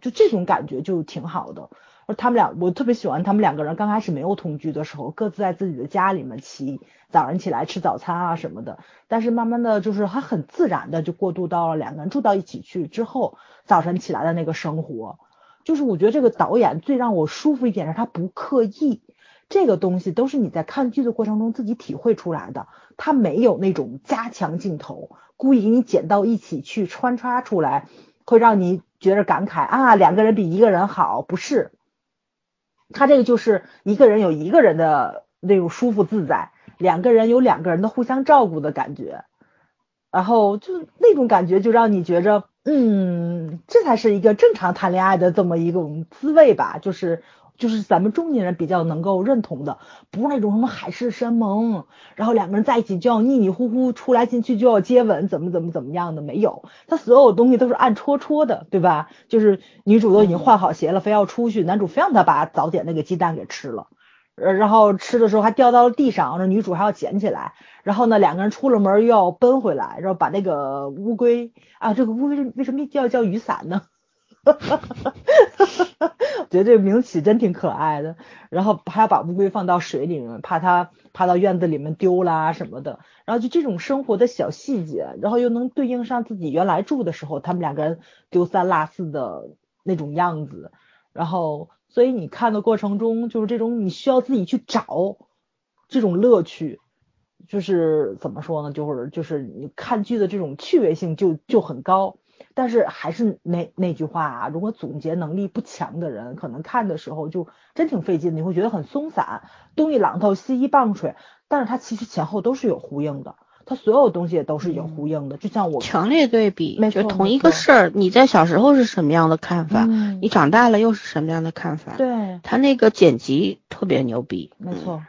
就这种感觉就挺好的。而他们俩，我特别喜欢他们两个人刚开始没有同居的时候，各自在自己的家里面起早上起来吃早餐啊什么的，但是慢慢的就是他很自然的就过渡到了两个人住到一起去之后，早晨起来的那个生活。就是我觉得这个导演最让我舒服一点是他不刻意，这个东西都是你在看剧的过程中自己体会出来的，他没有那种加强镜头，故意给你剪到一起去穿插出来，会让你觉得感慨啊两个人比一个人好，不是，他这个就是一个人有一个人的那种舒服自在，两个人有两个人的互相照顾的感觉，然后就那种感觉就让你觉着。嗯，这才是一个正常谈恋爱的这么一种滋味吧，就是就是咱们中年人比较能够认同的，不是那种什么海誓山盟，然后两个人在一起就要腻腻乎乎，出来进去就要接吻，怎么怎么怎么样的没有，他所有东西都是暗戳戳的，对吧？就是女主都已经换好鞋了，非要出去，男主非让她把早点那个鸡蛋给吃了。然后吃的时候还掉到了地上，那女主还要捡起来。然后呢，两个人出了门又要奔回来，然后把那个乌龟啊，这个乌龟为什么叫叫雨伞呢？哈哈哈哈哈！觉得这个名起真挺可爱的。然后还要把乌龟放到水里面，怕它爬到院子里面丢啦什么的。然后就这种生活的小细节，然后又能对应上自己原来住的时候，他们两个人丢三落四的那种样子，然后。所以你看的过程中，就是这种你需要自己去找这种乐趣，就是怎么说呢？就是就是你看剧的这种趣味性就就很高。但是还是那那句话啊，如果总结能力不强的人，可能看的时候就真挺费劲，你会觉得很松散，东一榔头西一棒槌。但是它其实前后都是有呼应的。它所有东西也都是有呼应的，就像我强烈对比，就同一个事儿，你在小时候是什么样的看法，你长大了又是什么样的看法？对，他那个剪辑特别牛逼，没错，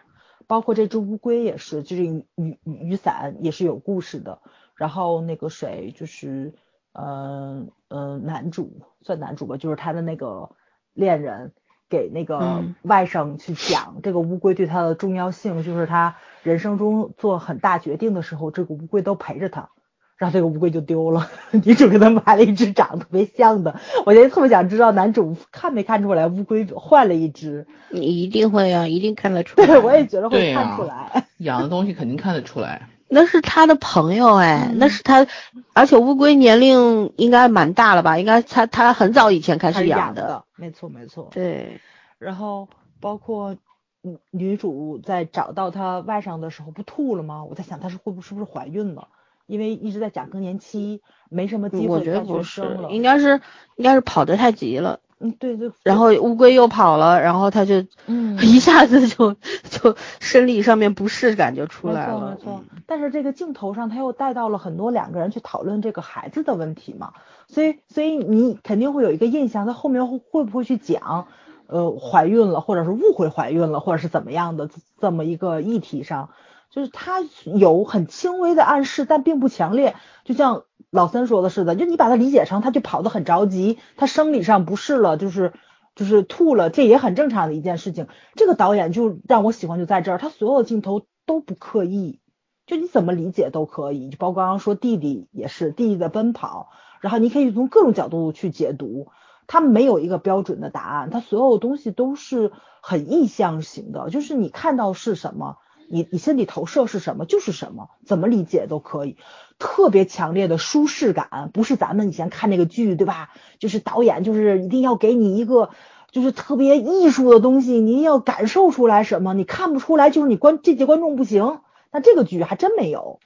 包括这只乌龟也是，就是雨雨雨伞也是有故事的。然后那个谁，就是嗯嗯男主算男主吧，就是他的那个恋人。给那个外甥去讲这个乌龟对他的重要性，就是他人生中做很大决定的时候，这个乌龟都陪着他，然后这个乌龟就丢了。女主给他买了一只长得特别像的，我现在特别想知道男主看没看出来乌龟换了一只？你一定会啊，一定看得出来。对，我也觉得会看出来。养的东西肯定看得出来。那是他的朋友哎，那是他，而且乌龟年龄应该蛮大了吧？应该他他很早以前开始养的，没错没错。对，然后包括女女主在找到他外甥的时候不吐了吗？我在想她是会不是不是怀孕了？因为一直在讲更年期，没什么机会再生了。应该是应该是跑得太急了。嗯，对对，然后乌龟又跑了，然后他就，嗯，一下子就就生理上面不适感就出来了。没错没错，但是这个镜头上他又带到了很多两个人去讨论这个孩子的问题嘛，所以所以你肯定会有一个印象，他后面会会不会去讲，呃，怀孕了，或者是误会怀孕了，或者是怎么样的这么一个议题上，就是他有很轻微的暗示，但并不强烈，就像。老三说的是的，就你把它理解成他就跑得很着急，他生理上不适了，就是就是吐了，这也很正常的一件事情。这个导演就让我喜欢就在这儿，他所有的镜头都不刻意，就你怎么理解都可以。就包括刚刚说弟弟也是弟弟的奔跑，然后你可以从各种角度去解读。他没有一个标准的答案，他所有东西都是很意象型的，就是你看到是什么，你你心里投射是什么就是什么，怎么理解都可以。特别强烈的舒适感，不是咱们以前看那个剧对吧？就是导演就是一定要给你一个就是特别艺术的东西，你要感受出来什么，你看不出来就是你观这届观众不行。那这个剧还真没有，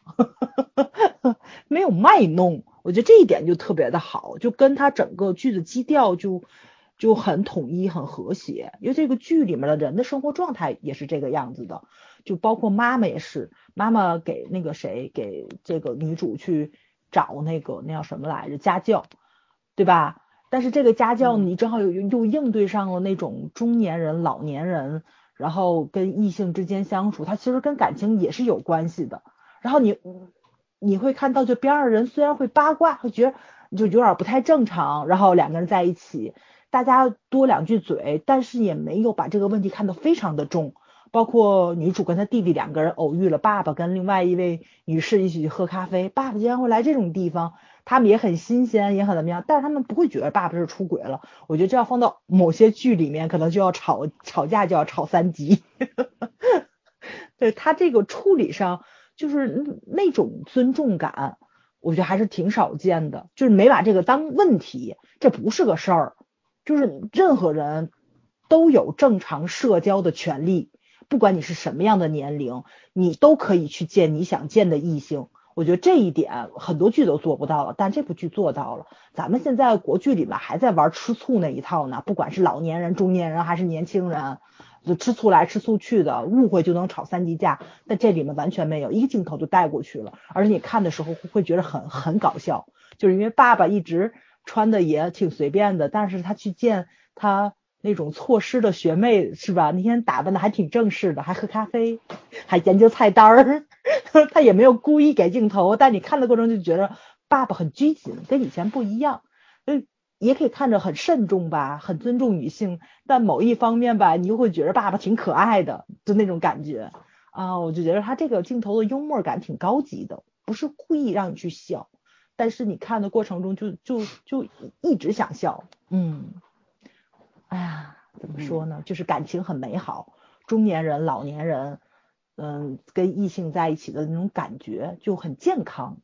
没有卖弄，我觉得这一点就特别的好，就跟他整个剧的基调就就很统一、很和谐。因为这个剧里面的人的生活状态也是这个样子的，就包括妈妈也是，妈妈给那个谁给这个女主去找那个那叫什么来着家教，对吧？但是这个家教你正好又又应对上了那种中年人、老年人。然后跟异性之间相处，他其实跟感情也是有关系的。然后你你会看到，就边上人虽然会八卦，会觉得就有点不太正常。然后两个人在一起，大家多两句嘴，但是也没有把这个问题看得非常的重。包括女主跟她弟弟两个人偶遇了爸爸跟另外一位女士一起去喝咖啡，爸爸竟然会来这种地方。他们也很新鲜，也很怎么样，但是他们不会觉得爸爸是出轨了。我觉得这要放到某些剧里面，可能就要吵吵架，就要吵三集。对他这个处理上，就是那种尊重感，我觉得还是挺少见的，就是没把这个当问题，这不是个事儿。就是任何人都有正常社交的权利，不管你是什么样的年龄，你都可以去见你想见的异性。我觉得这一点很多剧都做不到了，但这部剧做到了。咱们现在国剧里面还在玩吃醋那一套呢，不管是老年人、中年人还是年轻人，就吃醋来吃醋去的，误会就能吵三级架。但这里面完全没有，一个镜头就带过去了，而且你看的时候会觉得很很搞笑，就是因为爸爸一直穿的也挺随便的，但是他去见他那种错失的学妹是吧？那天打扮的还挺正式的，还喝咖啡，还研究菜单儿。他也没有故意给镜头，但你看的过程就觉得爸爸很拘谨，跟以前不一样。嗯，也可以看着很慎重吧，很尊重女性，但某一方面吧，你又会觉得爸爸挺可爱的，就那种感觉啊。我就觉得他这个镜头的幽默感挺高级的，不是故意让你去笑，但是你看的过程中就就就一直想笑。嗯，哎呀，怎么说呢？就是感情很美好，中年人、老年人。嗯，跟异性在一起的那种感觉就很健康，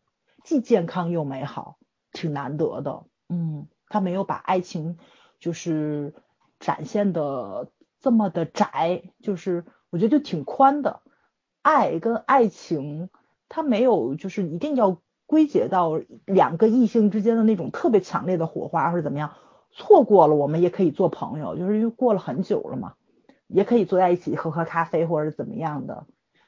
既健康又美好，挺难得的。嗯，他没有把爱情就是展现的这么的窄，就是我觉得就挺宽的。爱跟爱情，他没有就是一定要归结到两个异性之间的那种特别强烈的火花或者怎么样。错过了，我们也可以做朋友，就是因为过了很久了嘛，也可以坐在一起喝喝咖啡或者怎么样的。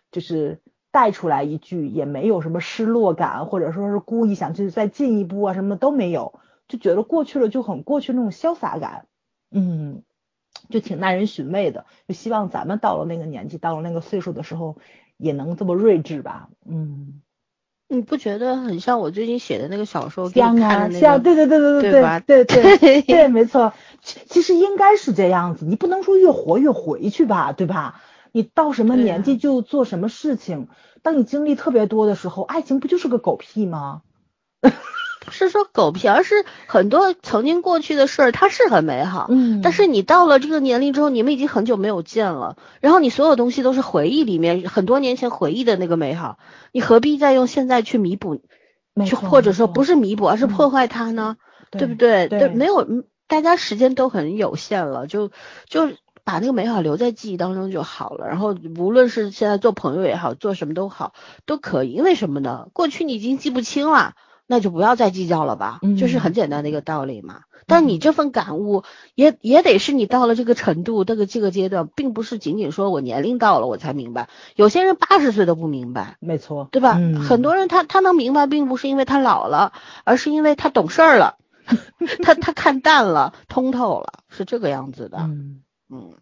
就是带出来一句，也没有什么失落感，或者说是故意想去再进一步啊，什么都没有，就觉得过去了就很过去那种潇洒感，嗯，就挺耐人寻味的。就希望咱们到了那个年纪，到了那个岁数的时候，也能这么睿智吧，嗯。你不觉得很像我最近写的那个小说？像啊，像，对对对对对对，对对 对，没错。其实应该是这样子，你不能说越活越回去吧，对吧？你到什么年纪就做什么事情。当你经历特别多的时候，爱情不就是个狗屁吗？不是说狗屁，而是很多曾经过去的事儿，它是很美好。嗯。但是你到了这个年龄之后，你们已经很久没有见了，然后你所有东西都是回忆里面很多年前回忆的那个美好，你何必再用现在去弥补？去或者说不是弥补，而是破坏它呢？对不对？对，没有，大家时间都很有限了，就就。把那个美好留在记忆当中就好了，然后无论是现在做朋友也好，做什么都好，都可以。因为什么呢？过去你已经记不清了，那就不要再计较了吧，就是很简单的一个道理嘛。但你这份感悟也也得是你到了这个程度，这个这个阶段，并不是仅仅说我年龄到了我才明白。有些人八十岁都不明白，没错，对吧？很多人他他能明白，并不是因为他老了，而是因为他懂事儿了，他他看淡了，通透了，是这个样子的。嗯，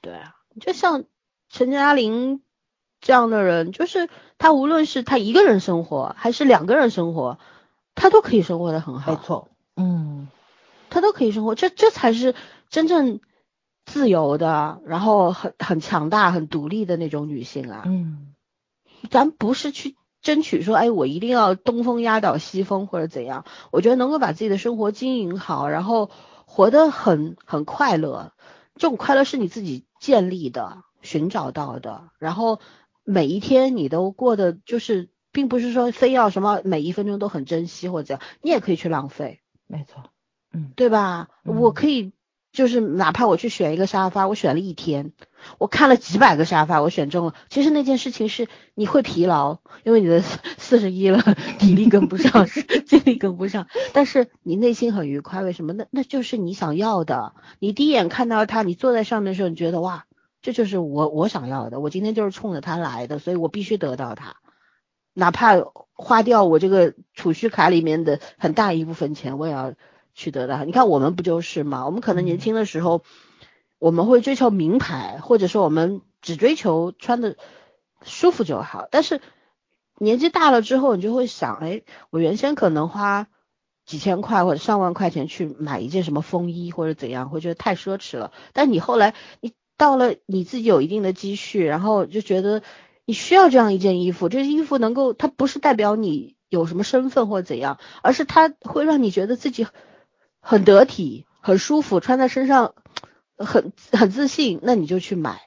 对啊，就像陈嘉玲这样的人，就是他无论是他一个人生活还是两个人生活，他都可以生活的很好。没错，嗯，他都可以生活，这这才是真正自由的，然后很很强大、很独立的那种女性啊。嗯，咱不是去争取说，哎，我一定要东风压倒西风或者怎样。我觉得能够把自己的生活经营好，然后活得很很快乐，这种快乐是你自己建立的、寻找到的，然后每一天你都过得就是。并不是说非要什么每一分钟都很珍惜或者怎样，你也可以去浪费，没错，嗯，对吧？我可以就是哪怕我去选一个沙发，我选了一天，我看了几百个沙发，我选中了。其实那件事情是你会疲劳，因为你的四十一了，体力跟不上，精力跟不上，但是你内心很愉快，为什么？那那就是你想要的。你第一眼看到它，你坐在上面的时候，你觉得哇，这就是我我想要的，我今天就是冲着它来的，所以我必须得到它。哪怕花掉我这个储蓄卡里面的很大一部分钱，我也要去得到。你看我们不就是吗？我们可能年轻的时候，我们会追求名牌，或者说我们只追求穿的舒服就好。但是年纪大了之后，你就会想，哎，我原先可能花几千块或者上万块钱去买一件什么风衣或者怎样，会觉得太奢侈了。但你后来你到了你自己有一定的积蓄，然后就觉得。你需要这样一件衣服，这件衣服能够，它不是代表你有什么身份或者怎样，而是它会让你觉得自己很得体、很舒服，穿在身上很很自信，那你就去买。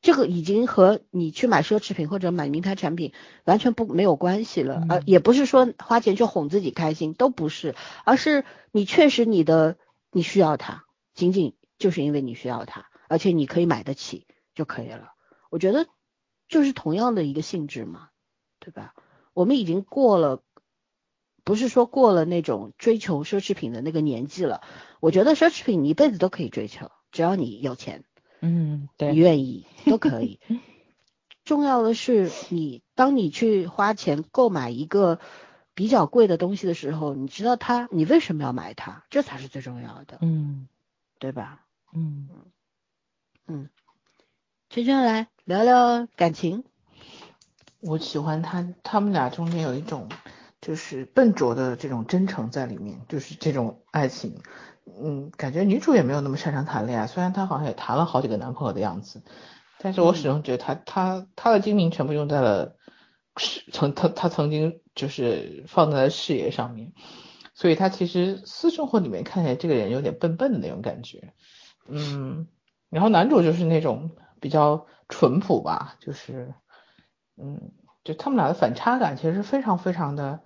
这个已经和你去买奢侈品或者买名牌产品完全不没有关系了，呃，也不是说花钱去哄自己开心，都不是，而是你确实你的你需要它，仅仅就是因为你需要它，而且你可以买得起就可以了。我觉得。就是同样的一个性质嘛，对吧？我们已经过了，不是说过了那种追求奢侈品的那个年纪了。我觉得奢侈品你一辈子都可以追求，只要你有钱，嗯，对，你愿意都可以。重要的是你，当你去花钱购买一个比较贵的东西的时候，你知道它，你为什么要买它，这才是最重要的，嗯，对吧？嗯嗯。圈圈来聊聊感情，我喜欢他，他们俩中间有一种就是笨拙的这种真诚在里面，就是这种爱情，嗯，感觉女主也没有那么擅长谈恋爱，虽然她好像也谈了好几个男朋友的样子，但是我始终觉得她她她的精明全部用在了曾她她曾经就是放在了事业上面，所以她其实私生活里面看起来这个人有点笨笨的那种感觉，嗯，然后男主就是那种。比较淳朴吧，就是，嗯，就他们俩的反差感其实是非常非常的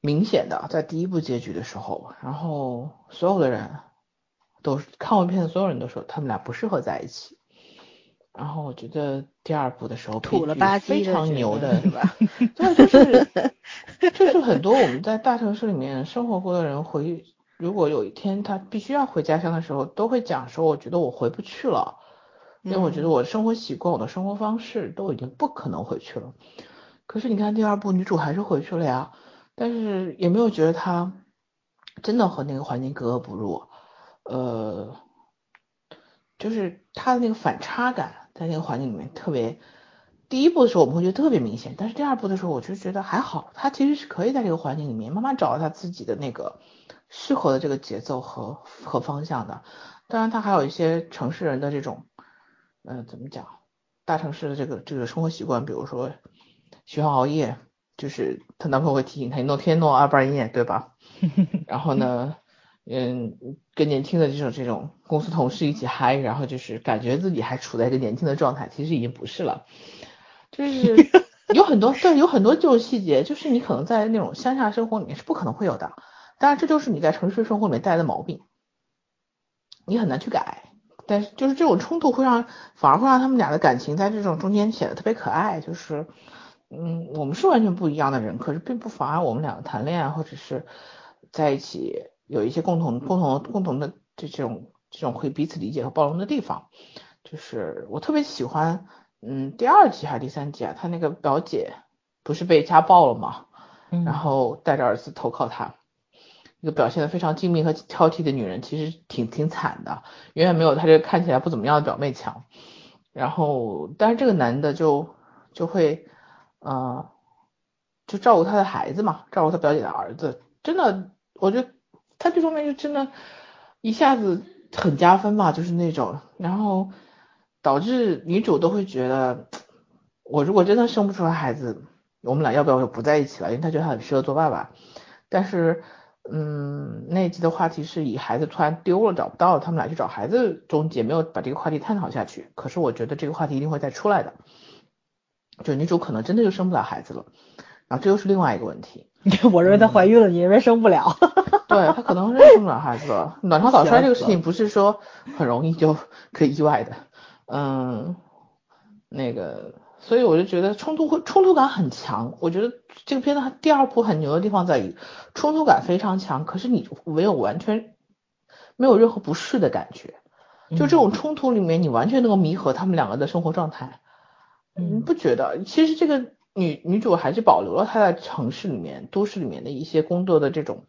明显的，在第一部结局的时候，然后所有的人都看完片子，所有人都说他们俩不适合在一起，然后我觉得第二部的时候土了吧唧非常牛的是吧？对，就是 就是很多我们在大城市里面生活过的人回，如果有一天他必须要回家乡的时候，都会讲说，我觉得我回不去了。因为我觉得我的生活习惯、我的生活方式都已经不可能回去了。可是你看第二部女主还是回去了呀，但是也没有觉得她真的和那个环境格格不入。呃，就是她的那个反差感在那个环境里面特别。第一部的时候我们会觉得特别明显，但是第二部的时候我就觉得还好，她其实是可以在这个环境里面慢慢找到她自己的那个适合的这个节奏和和方向的。当然，它还有一些城市人的这种。嗯，怎么讲？大城市的这个这个生活习惯，比如说喜欢熬夜，就是她男朋友会提醒她，你弄天弄二半夜，对吧？然后呢，嗯，跟年轻的这种这种公司同事一起嗨，然后就是感觉自己还处在一个年轻的状态，其实已经不是了。就是 有很多对，有很多这种细节，就是你可能在那种乡下生活里面是不可能会有的。当然，这就是你在城市生活里面带来的毛病，你很难去改。但是就是这种冲突会让反而会让他们俩的感情在这种中间显得特别可爱，就是嗯，我们是完全不一样的人，可是并不妨碍我们两个谈恋爱或者是在一起有一些共同共同共同的这这种这种会彼此理解和包容的地方。就是我特别喜欢嗯第二集还是第三集啊，他那个表姐不是被家暴了吗？然后带着儿子投靠他。一个表现的非常精明和挑剔的女人，其实挺挺惨的，远远没有她这个看起来不怎么样的表妹强。然后，但是这个男的就就会，呃，就照顾他的孩子嘛，照顾他表姐的儿子，真的，我觉得他这方面就真的，一下子很加分嘛，就是那种，然后导致女主都会觉得，我如果真的生不出来孩子，我们俩要不要就不在一起了？因为他觉得他很适合做爸爸。但是，嗯，那一集的话题是以孩子突然丢了找不到了，他们俩去找孩子，终结没有把这个话题探讨下去。可是我觉得这个话题一定会再出来的，就女主可能真的就生不了孩子了，然后这又是另外一个问题。我认为她怀孕了，你认为生不了？对她可能生不了孩子了。卵巢早衰这个事情不是说很容易就可以意外的，嗯，那个。所以我就觉得冲突会冲突感很强，我觉得这个片子第二部很牛的地方在于冲突感非常强，可是你没有完全没有任何不适的感觉，就这种冲突里面你完全能够弥合他们两个的生活状态，你不觉得？其实这个女女主还是保留了她在城市里面、都市里面的一些工作的这种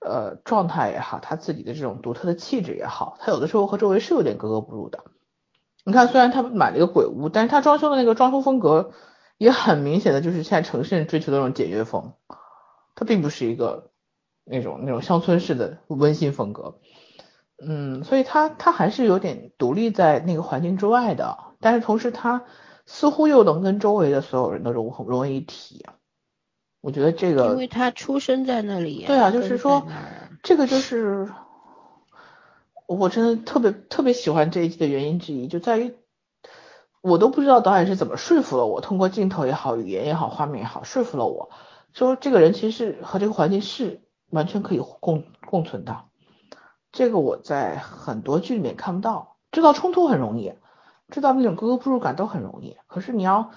呃状态也好，她自己的这种独特的气质也好，她有的时候和周围是有点格格不入的。你看，虽然他买了一个鬼屋，但是他装修的那个装修风格也很明显的就是现在城市人追求的那种简约风，它并不是一个那种那种乡村式的温馨风格，嗯，所以他他还是有点独立在那个环境之外的，但是同时他似乎又能跟周围的所有人都融融为一体，我觉得这个，因为他出生在那里，对啊，就是说这个就是。我真的特别特别喜欢这一季的原因之一，就在于我都不知道导演是怎么说服了我，通过镜头也好，语言也好，画面也好，说服了我，说这个人其实和这个环境是完全可以共共存的。这个我在很多剧里面看不到，制造冲突很容易，制造那种格格不入感都很容易，可是你要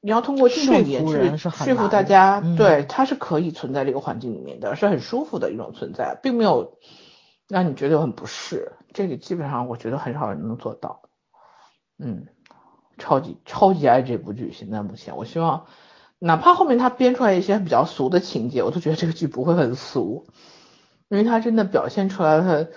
你要通过镜头语言去说服大家，对，他是可以存在这个环境里面的，是很舒服的一种存在，并没有。让你觉得很不适，这个基本上我觉得很少人能做到。嗯，超级超级爱这部剧，现在目前我希望，哪怕后面他编出来一些比较俗的情节，我都觉得这个剧不会很俗，因为他真的表现出来了，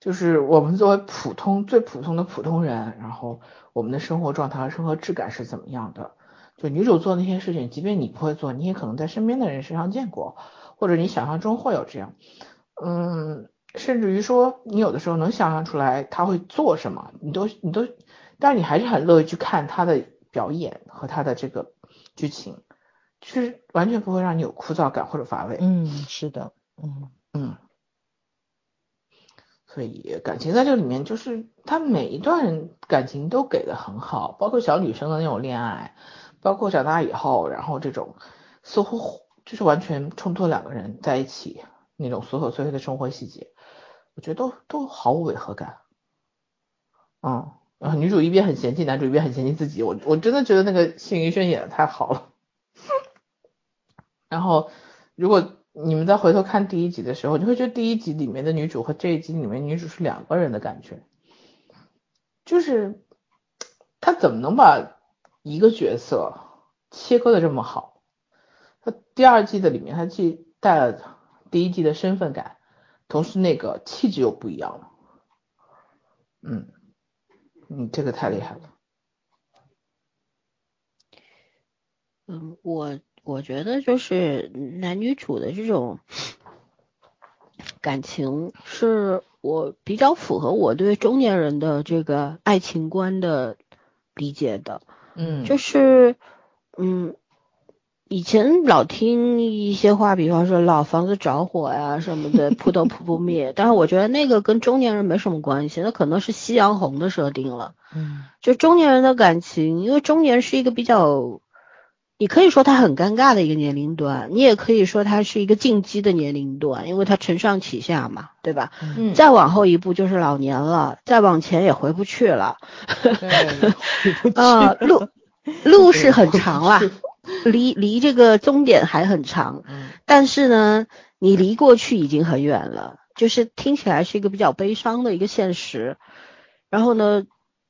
就是我们作为普通最普通的普通人，然后我们的生活状态和生活质感是怎么样的。就女主做那些事情，即便你不会做，你也可能在身边的人身上见过，或者你想象中会有这样。嗯。甚至于说，你有的时候能想象出来他会做什么，你都你都，但是你还是很乐意去看他的表演和他的这个剧情，就是完全不会让你有枯燥感或者乏味。嗯，是的，嗯嗯。所以感情在这里面，就是他每一段感情都给的很好，包括小女生的那种恋爱，包括长大以后，然后这种似乎就是完全冲突两个人在一起那种琐琐碎碎的生活细节。我觉得都都毫无违和感，嗯，然后女主一边很嫌弃男主，一边很嫌弃自己，我我真的觉得那个谢云轩演的太好了。然后如果你们再回头看第一集的时候，你会觉得第一集里面的女主和这一集里面女主是两个人的感觉，就是他怎么能把一个角色切割的这么好？他第二季的里面，他既带了第一季的身份感。同时，那个气质又不一样了。嗯，你这个太厉害了。嗯，我我觉得就是男女主的这种感情，是我比较符合我对中年人的这个爱情观的理解的。嗯，就是嗯。以前老听一些话，比方说老房子着火呀什么的，扑都扑不灭。但是我觉得那个跟中年人没什么关系，那可能是夕阳红的设定了。嗯，就中年人的感情，因为中年是一个比较，你可以说他很尴尬的一个年龄段，你也可以说他是一个进击的年龄段，因为他承上启下嘛，对吧？嗯。再往后一步就是老年了，再往前也回不去了。对。啊，路 路是很长啊。离离这个终点还很长，嗯，但是呢，你离过去已经很远了，就是听起来是一个比较悲伤的一个现实。然后呢，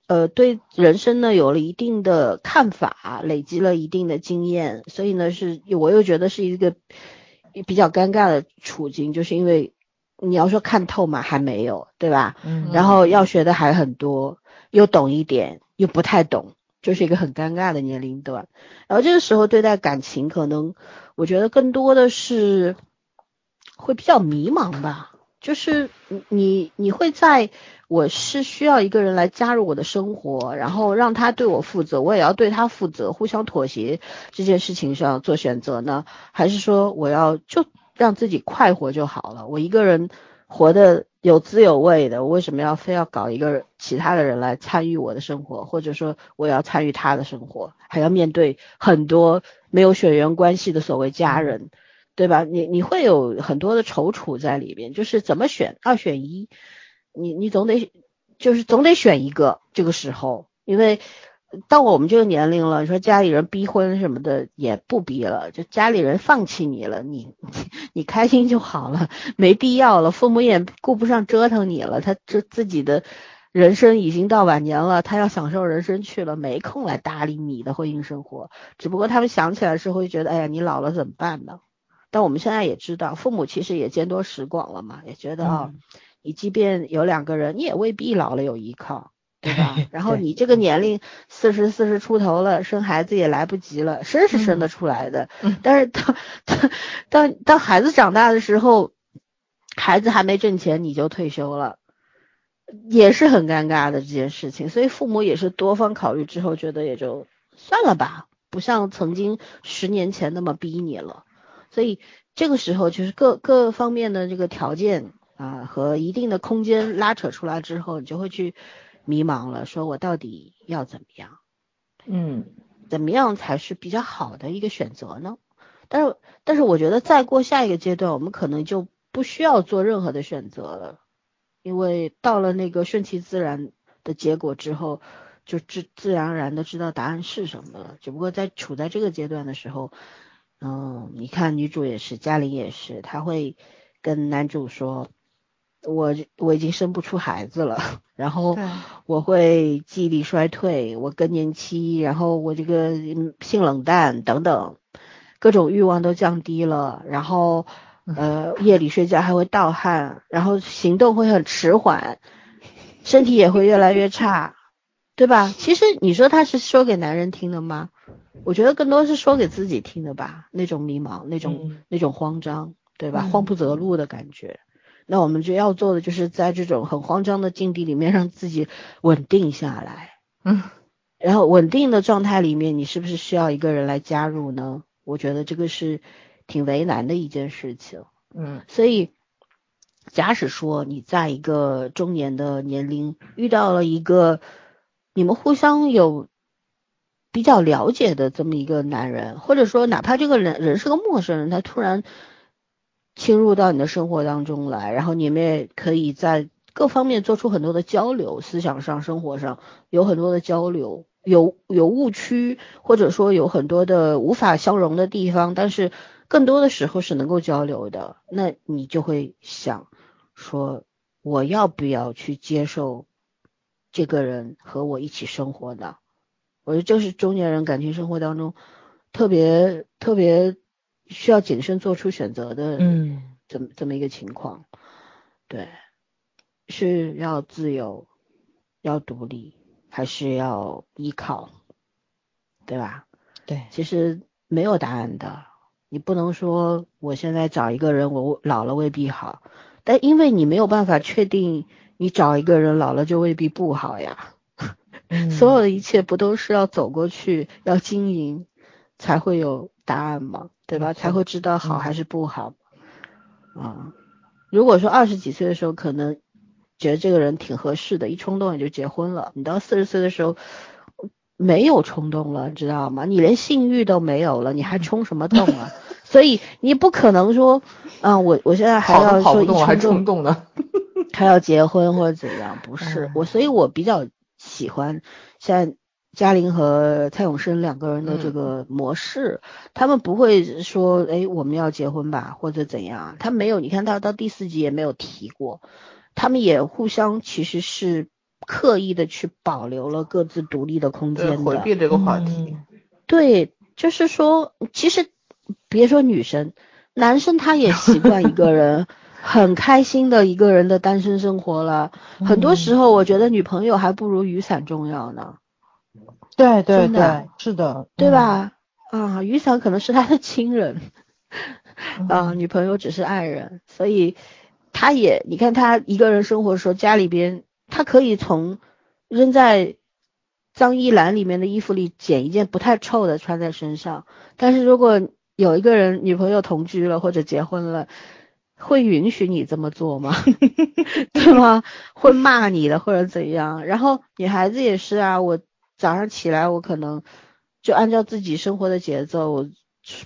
呃，对人生呢有了一定的看法，累积了一定的经验，所以呢是，我又觉得是一个比较尴尬的处境，就是因为你要说看透嘛，还没有，对吧？嗯，然后要学的还很多，又懂一点，又不太懂。就是一个很尴尬的年龄段，然后这个时候对待感情，可能我觉得更多的是会比较迷茫吧。就是你你会在我是需要一个人来加入我的生活，然后让他对我负责，我也要对他负责，互相妥协这件事情上做选择呢？还是说我要就让自己快活就好了？我一个人活得有滋有味的，我为什么要非要搞一个其他的人来参与我的生活，或者说我要参与他的生活，还要面对很多没有血缘关系的所谓家人？对吧？你你会有很多的踌躇在里边，就是怎么选二选一，你你总得就是总得选一个。这个时候，因为到我们这个年龄了，你说家里人逼婚什么的也不逼了，就家里人放弃你了，你 你开心就好了，没必要了。父母也顾不上折腾你了，他这自己的人生已经到晚年了，他要享受人生去了，没空来搭理你的婚姻生活。只不过他们想起来时候会觉得，哎呀，你老了怎么办呢？但我们现在也知道，父母其实也见多识广了嘛，也觉得啊，你即便有两个人，你也未必老了有依靠，对吧？然后你这个年龄四十四十出头了，生孩子也来不及了，生是生得出来的，但是当当当当孩子长大的时候，孩子还没挣钱你就退休了，也是很尴尬的这件事情。所以父母也是多方考虑之后，觉得也就算了吧，不像曾经十年前那么逼你了。所以这个时候就是各各方面的这个条件啊和一定的空间拉扯出来之后，你就会去迷茫了，说我到底要怎么样？嗯，怎么样才是比较好的一个选择呢？但是但是我觉得再过下一个阶段，我们可能就不需要做任何的选择了，因为到了那个顺其自然的结果之后，就自自然而然的知道答案是什么了。只不过在处在这个阶段的时候。嗯，你看女主也是，嘉玲也是，她会跟男主说，我我已经生不出孩子了，然后我会记忆力衰退，我更年期，然后我这个性冷淡等等，各种欲望都降低了，然后呃夜里睡觉还会盗汗，然后行动会很迟缓，身体也会越来越差，对吧？其实你说他是说给男人听的吗？我觉得更多是说给自己听的吧，那种迷茫，那种那种慌张，对吧？慌不择路的感觉。那我们就要做的，就是在这种很慌张的境地里面，让自己稳定下来。嗯。然后稳定的状态里面，你是不是需要一个人来加入呢？我觉得这个是挺为难的一件事情。嗯。所以，假使说你在一个中年的年龄遇到了一个你们互相有。比较了解的这么一个男人，或者说哪怕这个人人是个陌生人，他突然侵入到你的生活当中来，然后你们也可以在各方面做出很多的交流，思想上、生活上有很多的交流，有有误区，或者说有很多的无法相容的地方，但是更多的时候是能够交流的，那你就会想说，我要不要去接受这个人和我一起生活呢？我觉得这是中年人感情生活当中特别特别需要谨慎做出选择的，嗯，这么这么一个情况，对，是要自由，要独立，还是要依靠，对吧？对，其实没有答案的，你不能说我现在找一个人，我老了未必好，但因为你没有办法确定你找一个人老了就未必不好呀。所有的一切不都是要走过去，要经营，才会有答案吗？对吧？才会知道好还是不好。啊，如果说二十几岁的时候可能觉得这个人挺合适的，一冲动也就结婚了。你到四十岁的时候没有冲动了，你知道吗？你连性欲都没有了，你还冲什么动啊？所以你不可能说，啊，我我现在还要说一冲动呢，还要结婚或者怎样？不是我，所以我比较。喜欢像嘉玲和蔡永生两个人的这个模式，他们不会说哎我们要结婚吧或者怎样，他没有，你看到到第四集也没有提过，他们也互相其实是刻意的去保留了各自独立的空间的，回避这个话题。对，就是说其实别说女生，男生他也习惯一个人。很开心的一个人的单身生活了，很多时候我觉得女朋友还不如雨伞重要呢。对对对，是的，对吧？啊，雨伞可能是他的亲人，啊，女朋友只是爱人，所以他也，你看他一个人生活的时候，家里边他可以从扔在脏衣篮里面的衣服里捡一件不太臭的穿在身上，但是如果有一个人女朋友同居了或者结婚了，会允许你这么做吗？对吗？会骂你的或者怎样？然后女孩子也是啊，我早上起来我可能就按照自己生活的节奏，我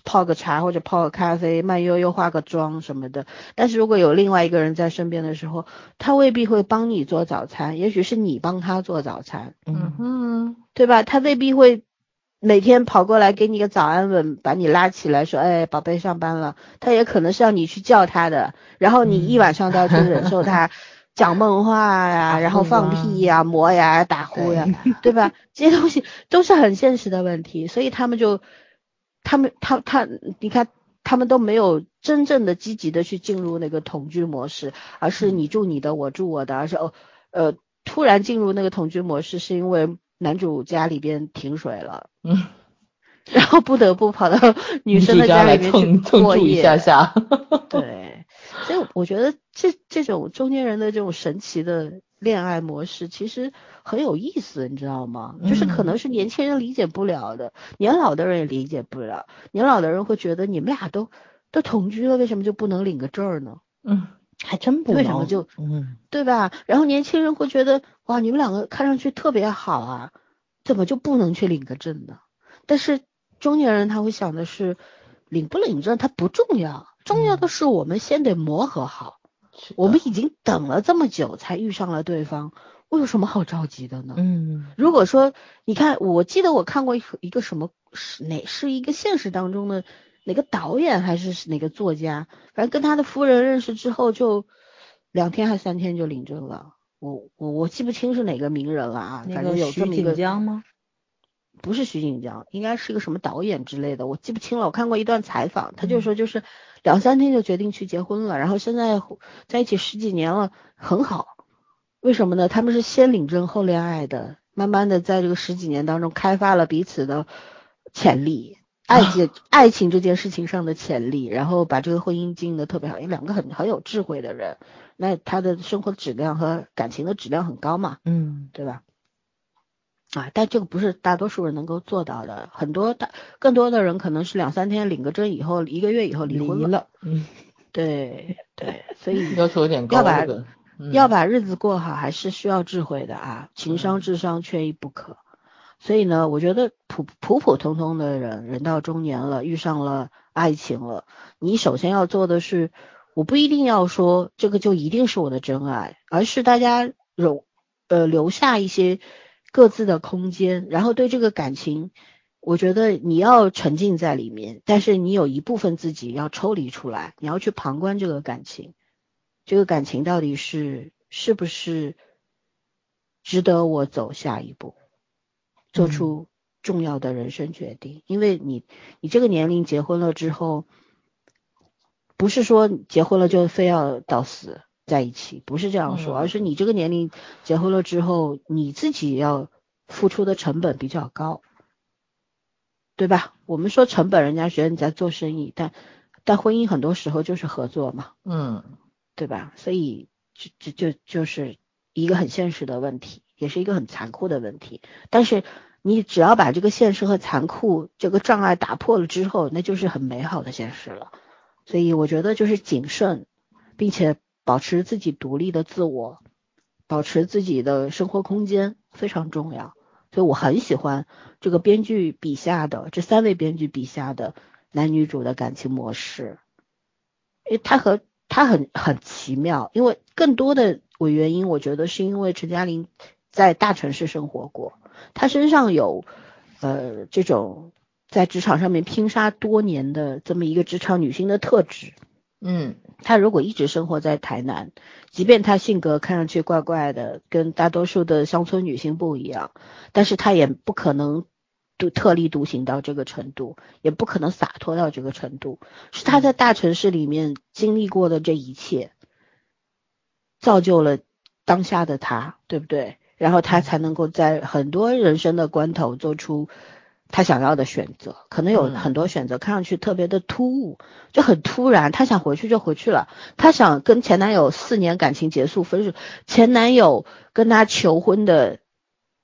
泡个茶或者泡个咖啡，慢悠悠化个妆什么的。但是如果有另外一个人在身边的时候，他未必会帮你做早餐，也许是你帮他做早餐，嗯哼，对吧？他未必会。每天跑过来给你个早安吻，把你拉起来说：“哎，宝贝，上班了。”他也可能是要你去叫他的，然后你一晚上都要去忍受他讲梦话呀，然后放屁呀、磨牙、打呼呀，对 吧？这些东西都是很现实的问题，所以他们就，他们他他，你看，他们都没有真正的积极的去进入那个同居模式，而是你住你的，我住我的，而是哦，呃，突然进入那个同居模式是因为。男主家里边停水了，嗯，然后不得不跑到女生的家里面去过一。下下，对，所以我觉得这这种中年人的这种神奇的恋爱模式其实很有意思，你知道吗？就是可能是年轻人理解不了的，年老的人也理解不了。年老的人会觉得你们俩都都同居了，为什么就不能领个证呢？嗯。还真不为什么就嗯对吧？然后年轻人会觉得哇，你们两个看上去特别好啊，怎么就不能去领个证呢？但是中年人他会想的是，领不领证他不重要，重要的是我们先得磨合好。我们已经等了这么久才遇上了对方，我有什么好着急的呢？嗯，如果说你看，我记得我看过一个什么是哪是一个现实当中的。哪个导演还是哪个作家，反正跟他的夫人认识之后，就两天还三天就领证了。我我我记不清是哪个名人了啊，反正有这么一个。江吗？不是徐锦江，应该是一个什么导演之类的，我记不清了。我看过一段采访，他就说就是两三天就决定去结婚了，然后现在在一起十几年了，很好。为什么呢？他们是先领证后恋爱的，慢慢的在这个十几年当中开发了彼此的潜力。爱情爱情这件事情上的潜力，然后把这个婚姻经营的特别好，因为两个很很有智慧的人，那他的生活质量和感情的质量很高嘛，嗯，对吧？啊，但这个不是大多数人能够做到的，很多大更多的人可能是两三天领个证以后，一个月以后离婚了，嗯，对对，所以 要求有点高，要把要把日子过好，还是需要智慧的啊，情商智商缺一不可。所以呢，我觉得普普普通通的人，人到中年了，遇上了爱情了，你首先要做的是，我不一定要说这个就一定是我的真爱，而是大家容呃留下一些各自的空间，然后对这个感情，我觉得你要沉浸在里面，但是你有一部分自己要抽离出来，你要去旁观这个感情，这个感情到底是是不是值得我走下一步。做出重要的人生决定，因为你你这个年龄结婚了之后，不是说结婚了就非要到死在一起，不是这样说，而是你这个年龄结婚了之后，你自己要付出的成本比较高，对吧？我们说成本，人家觉得你在做生意，但但婚姻很多时候就是合作嘛，嗯，对吧？所以就就就就是一个很现实的问题，也是一个很残酷的问题，但是。你只要把这个现实和残酷这个障碍打破了之后，那就是很美好的现实了。所以我觉得就是谨慎，并且保持自己独立的自我，保持自己的生活空间非常重要。所以我很喜欢这个编剧笔下的这三位编剧笔下的男女主的感情模式，因为他和他很很奇妙。因为更多的我原因，我觉得是因为陈嘉玲在大城市生活过。她身上有，呃，这种在职场上面拼杀多年的这么一个职场女性的特质。嗯，她如果一直生活在台南，即便她性格看上去怪怪的，跟大多数的乡村女性不一样，但是她也不可能独特立独行到这个程度，也不可能洒脱到这个程度。是她在大城市里面经历过的这一切，造就了当下的她，对不对？然后他才能够在很多人生的关头做出他想要的选择，可能有嗯很多选择看上去特别的突兀，就很突然。他想回去就回去了，他想跟前男友四年感情结束分手，前男友跟他求婚的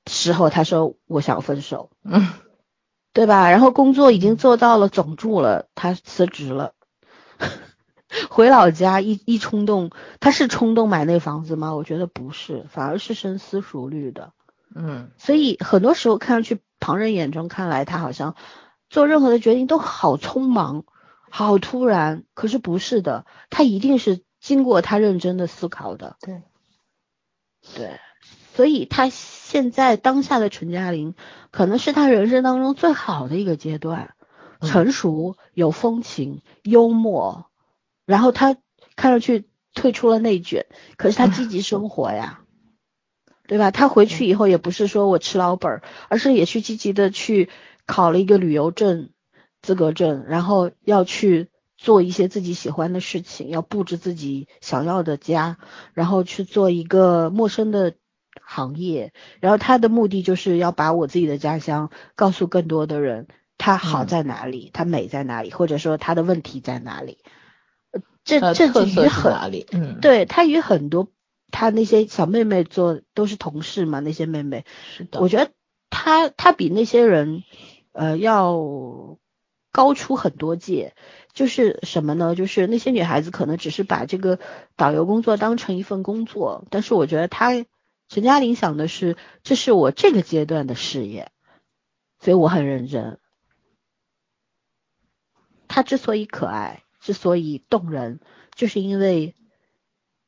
时候，他说我想分手，嗯对吧？然后工作已经做到了总助了，他辞职了，回老家一一冲动，他是冲动买那房子吗？我觉得不是，反而是深思熟虑的。嗯所以很多时候看上去，旁人眼中看来他好像做任何的决定都好匆忙、好突然，可是不是的，他一定是经过他认真的思考的。对，对，所以他现在当下的陈嘉玲，可能是他人生当中最好的一个阶段，嗯成熟、有风情、幽默，然后他看上去退出了内卷，可是他积极生 活呀。对吧？他回去以后也不是说我吃老本儿，而是也去积极的去考了一个旅游证资格证，然后要去做一些自己喜欢的事情，要布置自己想要的家，然后去做一个陌生的行业，然后他的目的就是要把我自己的家乡告诉更多的人，它好嗯在哪里，它美在哪里，或者说它的问题在哪里。呃这这特色是与很哪里？嗯，对他与很多他那些小妹妹做都是同事嘛，那些妹妹，是的，我觉得他他比那些人呃要高出很多届。就是什么呢？就是那些女孩子可能只是把这个导游工作当成一份工作，但是我觉得她陈嘉玲想的是，这是我这个阶段的事业，所以我很认真。她之所以可爱，之所以动人，就是因为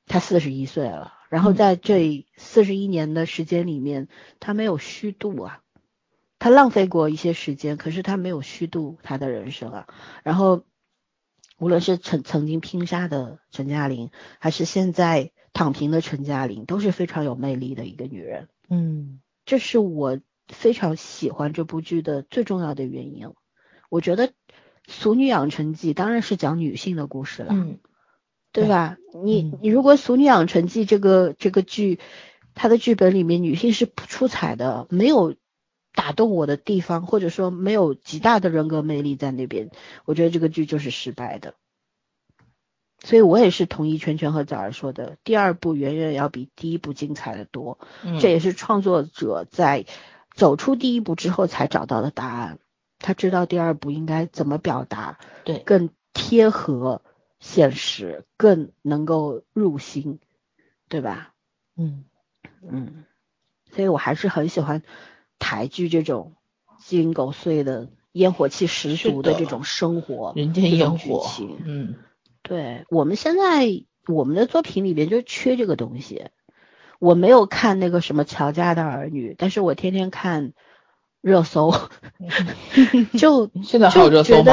她四十一岁了，然后嗯在这四十一年的时间里面，她没有虚度啊，她浪费过一些时间，可是她没有虚度她的人生啊。然后，无论是曾曾经拼杀的陈嘉玲，还是现在躺平的陈嘉玲，都是非常有魅力的一个女人。嗯这是我非常喜欢这部剧的最重要的原因。我觉得《俗女养成记》当然是讲女性的故事了，嗯对对吧？你嗯你如果《俗女养成记》这个这个剧，它的剧本里面女性是不出彩的，没有打动我的地方，或者说没有极大的人格魅力在那边，我觉得这个剧就是失败的。所以我也是同意圈圈和早儿说的，第二部远远要比第一部精彩的多。嗯，这也是创作者在走出第一步之后才找到的答案。他知道第二步应该怎么表达，对，更贴合现实，更能够入心，对吧？嗯嗯，所以我还是很喜欢台剧这种鸡零狗碎的、烟火气十足的这种生活，人间烟火情，嗯对我们现在我们的作品里边就缺这个东西。我没有看那个什么乔家的儿女，但是我天天看热搜，就 现在还有热搜吗？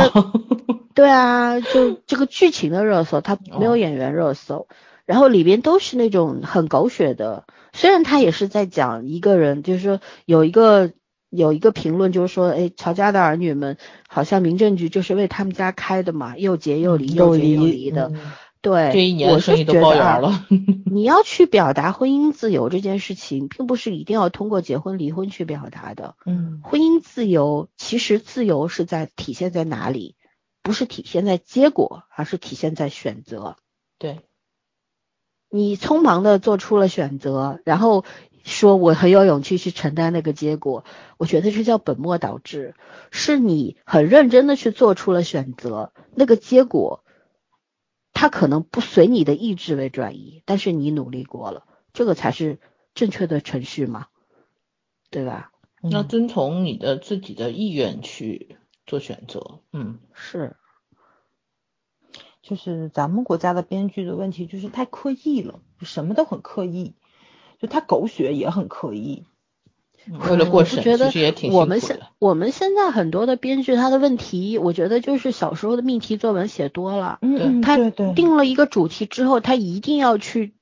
对啊，就 这个剧情的热搜，它没有哦演员热搜，然后里边都是那种很狗血的。虽然他也是在讲一个人，就是说有一个有一个评论，就是说，哎，乔家的儿女们好像民政局就是为他们家开的嘛，又结又离，又结又离的。嗯对，这一年生意都觉得啊包圆了。你要去表达婚姻自由这件事情，并不是一定要通过结婚离婚去表达的。嗯婚姻自由其实自由是在体现在哪里？不是体现在结果，而是体现在选择。对，你匆忙的做出了选择，然后说我很有勇气去承担那个结果，我觉得这叫本末倒置。是你很认真的去做出了选择，那个结果，它可能不随你的意志为转移，但是你努力过了，这个才是正确的程序嘛，对吧？嗯要遵从你的自己的意愿去做选择。嗯，是，就是咱们国家的编剧的问题，就是太刻意了，什么都很刻意，就他狗血也很刻意。为了嗯过审，觉得其实也挺我们现。我们现在很多的编剧他的问题，我觉得就是小时候的命题作文写多了，他定了一个主题之后，他一定要去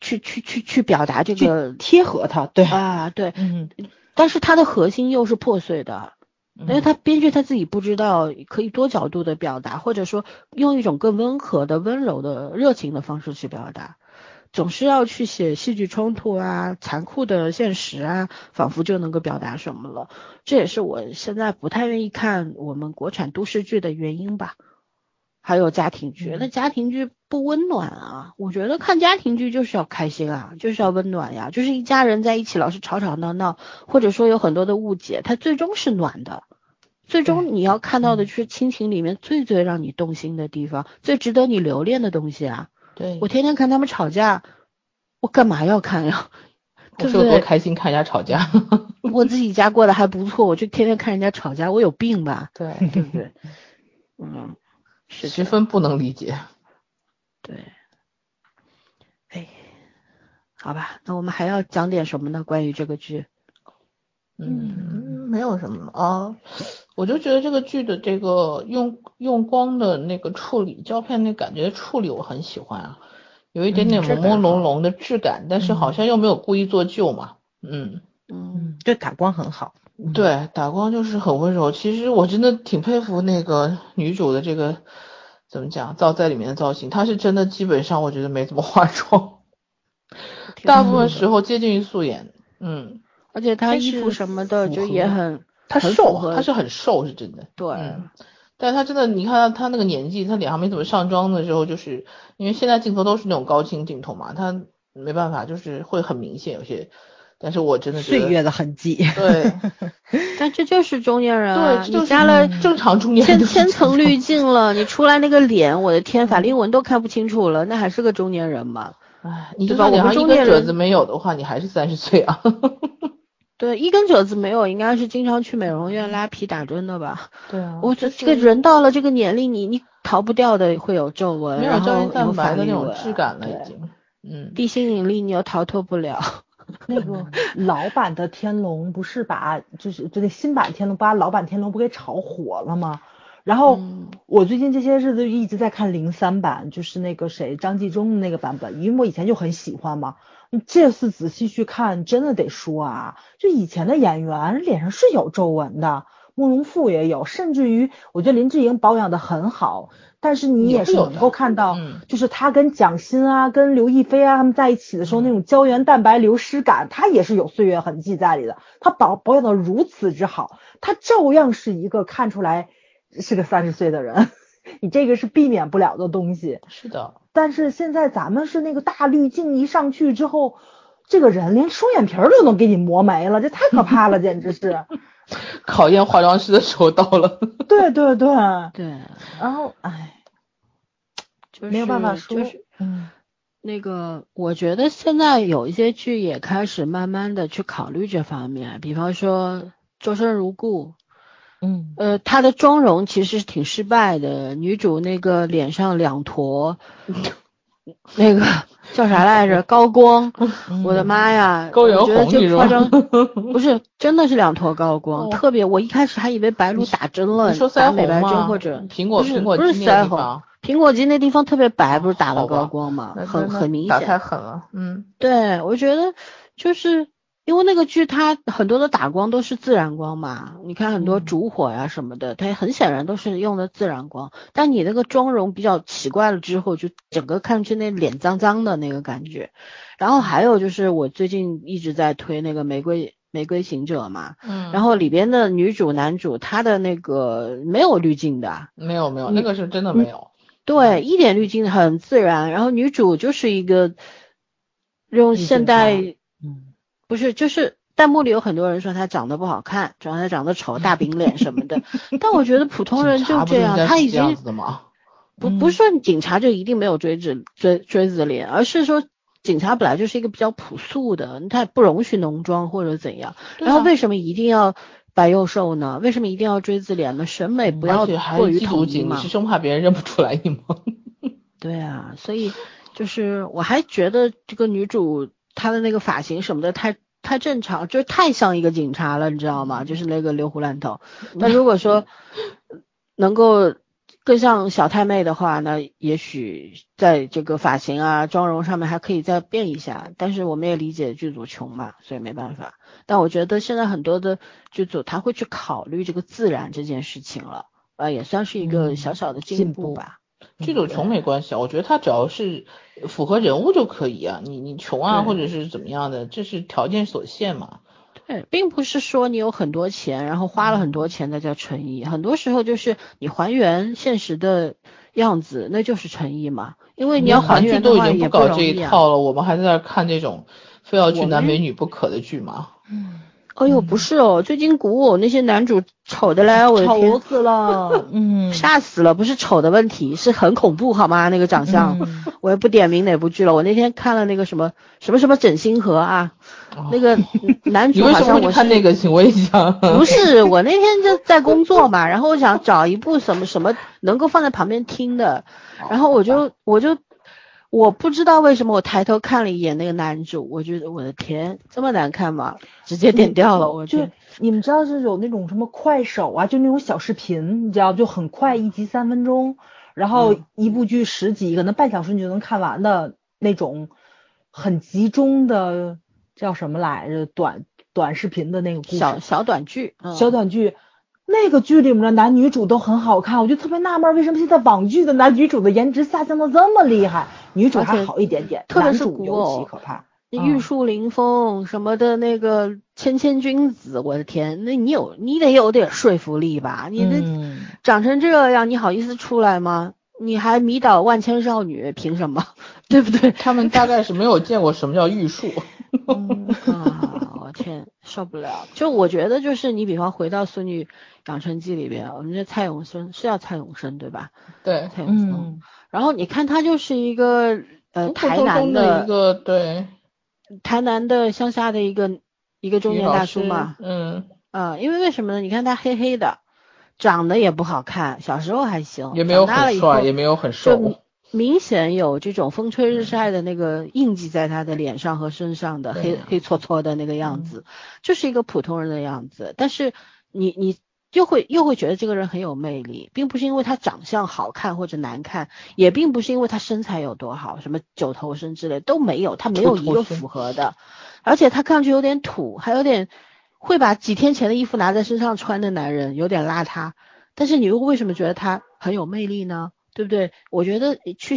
去去去去表达这个贴合他，对，啊，对，嗯但是它的核心又是破碎的，因为他编剧他自己不知道可以多角度的表达，或者说用一种更温和的、温柔的、热情的方式去表达。总是要去写戏剧冲突啊、残酷的现实啊，仿佛就能够表达什么了。这也是我现在不太愿意看我们国产都市剧的原因吧。还有家庭剧，那家庭剧不温暖啊！我觉得看家庭剧就是要开心啊，就是要温暖呀，就是一家人在一起老是吵吵闹闹，或者说有很多的误解，它最终是暖的。最终你要看到的就是亲情里面最最让你动心的地方，最值得你留恋的东西啊！对我天天看他们吵架，我干嘛要看呀？我是有多开心看人家吵架？我自己家过得还不错，我就天天看人家吵架，我有病吧？对对不对？嗯。十分不能理解，对，哎，好吧，那我们还要讲点什么呢？关于这个剧，嗯，没有什么啊，我就觉得这个剧的这个用用光的那个处理，胶片那感觉处理我很喜欢啊，有一点点朦朦胧胧的质感，但是好像又没有故意做旧嘛，嗯。嗯，对，感光很好。对，打光就是很温柔。其实我真的挺佩服那个女主的这个怎么讲造在里面的造型，她是真的基本上我觉得没怎么化妆，大部分时候接近于素颜。嗯，而且她衣服什么的就也很，她瘦，她是很瘦，是真的。对，但她真的，你看她那个年纪，她脸上没怎么上妆的时候，就是因为现在镜头都是那种高清镜头嘛，她没办法，就是会很明显有些。但是我真的岁月的痕迹，对，但这就是中年人啊！你加了正常中年千千层滤镜了，你出来那个脸，我的天，法令纹都看不清楚了，那还是个中年人吗？唉，你就算脸上一根褶子没有的话，你还是三十岁啊。对，一根褶子没有，应该是经常去美容院拉皮打针的吧？对啊，我这这个人到了这个年龄，你你逃不掉的会有皱纹，没有胶原蛋白的那种质感了，已经，嗯，地心引力你又逃脱不了。那个老版的天龙不是把就是就那新版天龙把老版天龙不给炒火了吗？然后我最近这些日子一直在看零三版，就是那个谁张纪中的那个版本，因为我以前就很喜欢嘛。这次仔细去看，真的得说啊，就以前的演员脸上是有皱纹的，慕容复也有，甚至于我觉得林志颖保养的很好。但是你也是能够看到，就是他跟蒋欣啊、跟刘亦菲啊他们在一起的时候，那种胶原蛋白流失感，他也是有岁月痕迹在里的。他保保养的如此之好，他照样是一个看出来是个三十岁的人。你这个是避免不了的东西。是的。但是现在咱们是那个大滤镜一上去之后，这个人连双眼皮都能给你磨没了，这太可怕了，简直是。考验化妆师的时候到了。对对对对。然后，哎。没有办法说，就是嗯，那个我觉得现在有一些剧也开始慢慢的去考虑这方面，比方说《周生如故》，嗯，呃，她的妆容其实是挺失败的，女主那个脸上两坨，那个叫啥来着？高光，我的妈呀！高原红，这夸张，不是，真的是两坨高光，特别，我一开始还以为白鹿打针了，打美白针或者苹果苹果不是腮红。苹果肌那地方特别白，不是打了高光吗？很很明显，打太狠了。嗯，对，我觉得就是因为那个剧它很多的打光都是自然光嘛，你看很多烛火呀什么的，它很显然都是用的自然光。但你那个妆容比较奇怪了之后，就整个看上去那脸脏脏的那个感觉。然后还有就是我最近一直在推那个玫瑰玫瑰行者嘛，嗯，然后里边的女主男主他的那个没有滤镜的，没有没有，那个是真的没有。对，一点滤镜很自然，然后女主就是一个用现代，嗯，不是，就是弹幕里有很多人说她长得不好看，主要她长得丑，大饼脸什么的。但我觉得普通人就这样，他已经不不是说警察就一定没有锥子锥锥子脸，而是说警察本来就是一个比较朴素的，他不容许浓妆或者怎样。然后为什么一定要？白又瘦呢？为什么一定要锥子脸呢？审美不要过于统一嘛？你是生怕别人认不出来你吗？对啊，所以就是我还觉得这个女主她的那个发型什么的太太正常，就是太像一个警察了，你知道吗？就是那个留胡烂头。那如果说能够。更像小太妹的话，那也许在这个发型啊、妆容上面还可以再变一下。但是我们也理解剧组穷嘛，所以没办法。但我觉得现在很多的剧组他会去考虑这个自然这件事情了，呃，也算是一个小小的进步吧。这种穷没关系啊，我觉得他只要是符合人物就可以啊。你你穷啊，或者是怎么样的，这是条件所限嘛。对，并不是说你有很多钱，然后花了很多钱那叫诚意，很多时候就是你还原现实的样子，那就是诚意嘛。因为你要还韩剧原的话也都已经不搞这一容易啊。套了，我们还在那看这种非要去男美女不可的剧吗？哎呦，不是哦，最近古偶那些男主丑的嘞，我的丑天，死了，嗯，吓死了！不是丑的问题，是很恐怖好吗？那个长相，嗯我也不点名哪部剧了。我那天看了那个什么什么什么整心河啊，那个 男主好像我是那个？请问一下。不是，我那天就在工作嘛，然后我想找一部什么什么能够放在旁边听的，然后我就我就我不知道为什么我抬头看了一眼那个男主，我觉得我的天，这么难看吗？直接点掉了，我就去。你们知道是有那种什么快手啊，就那种小视频，你知道就很快，一集三分钟，然后嗯一部剧十集，可能半小时你就能看完的那种，很集中的叫什么来着？短短视频的那个故事，小小短剧，嗯、小短剧。那个剧里面的男女主都很好看，我就特别纳闷，为什么现在网剧的男女主的颜值下降的这么厉害？女主还好一点点，特别是古偶其可怕。那嗯玉树临风什么的那个谦谦君子，我的天，那你有你得有点说服力吧？你这嗯长成这样，你好意思出来吗？你还迷倒万千少女，凭什么？对不对？他们大概是没有见过什么叫玉树。嗯啊，我天，受不了！就我觉得，就是你比方回到《孙女养成记》里边，我们这蔡永生是叫蔡永生对吧？对，蔡永生，嗯然后你看他就是一个呃台南的一个对台南的乡下的一个一个中年大叔嘛，嗯，啊、因为为什么呢？你看他黑黑的，长得也不好看，小时候还行，也没有长大了以后很帅，也没有很瘦。明显有这种风吹日晒的那个印记在他的脸上和身上的黑对黑搓搓的那个样子，就是一个普通人的样子。但是你你又会又会觉得这个人很有魅力，并不是因为他长相好看或者难看，也并不是因为他身材有多好，什么九头身之类都没有，他没有一个符合的，而且他看上去有点土，还有点会把几天前的衣服拿在身上穿的男人，有点邋遢。但是你又为什么觉得他很有魅力呢？对不对？我觉得去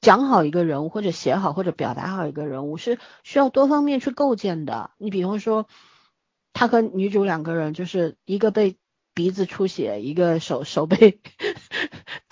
讲好一个人物，或者写好或者表达好一个人物，是需要多方面去构建的。你比方说，他和女主两个人，就是一个被鼻子出血，一个手手被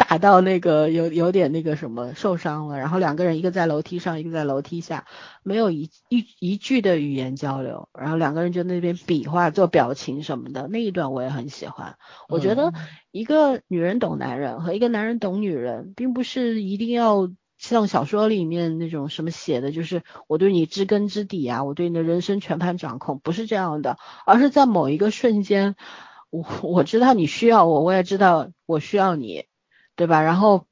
打到那个有有点那个什么受伤了，然后两个人一个在楼梯上，一个在楼梯下，没有一一一句的语言交流，然后两个人就那边比划做表情什么的，那一段我也很喜欢。我觉得一个女人懂男人和一个男人懂女人，并不是一定要像小说里面那种什么写的，就是我对你知根知底啊，我对你的人生全盘掌控，不是这样的，而是在某一个瞬间，我我知道你需要我，我也知道我需要你，对吧？然后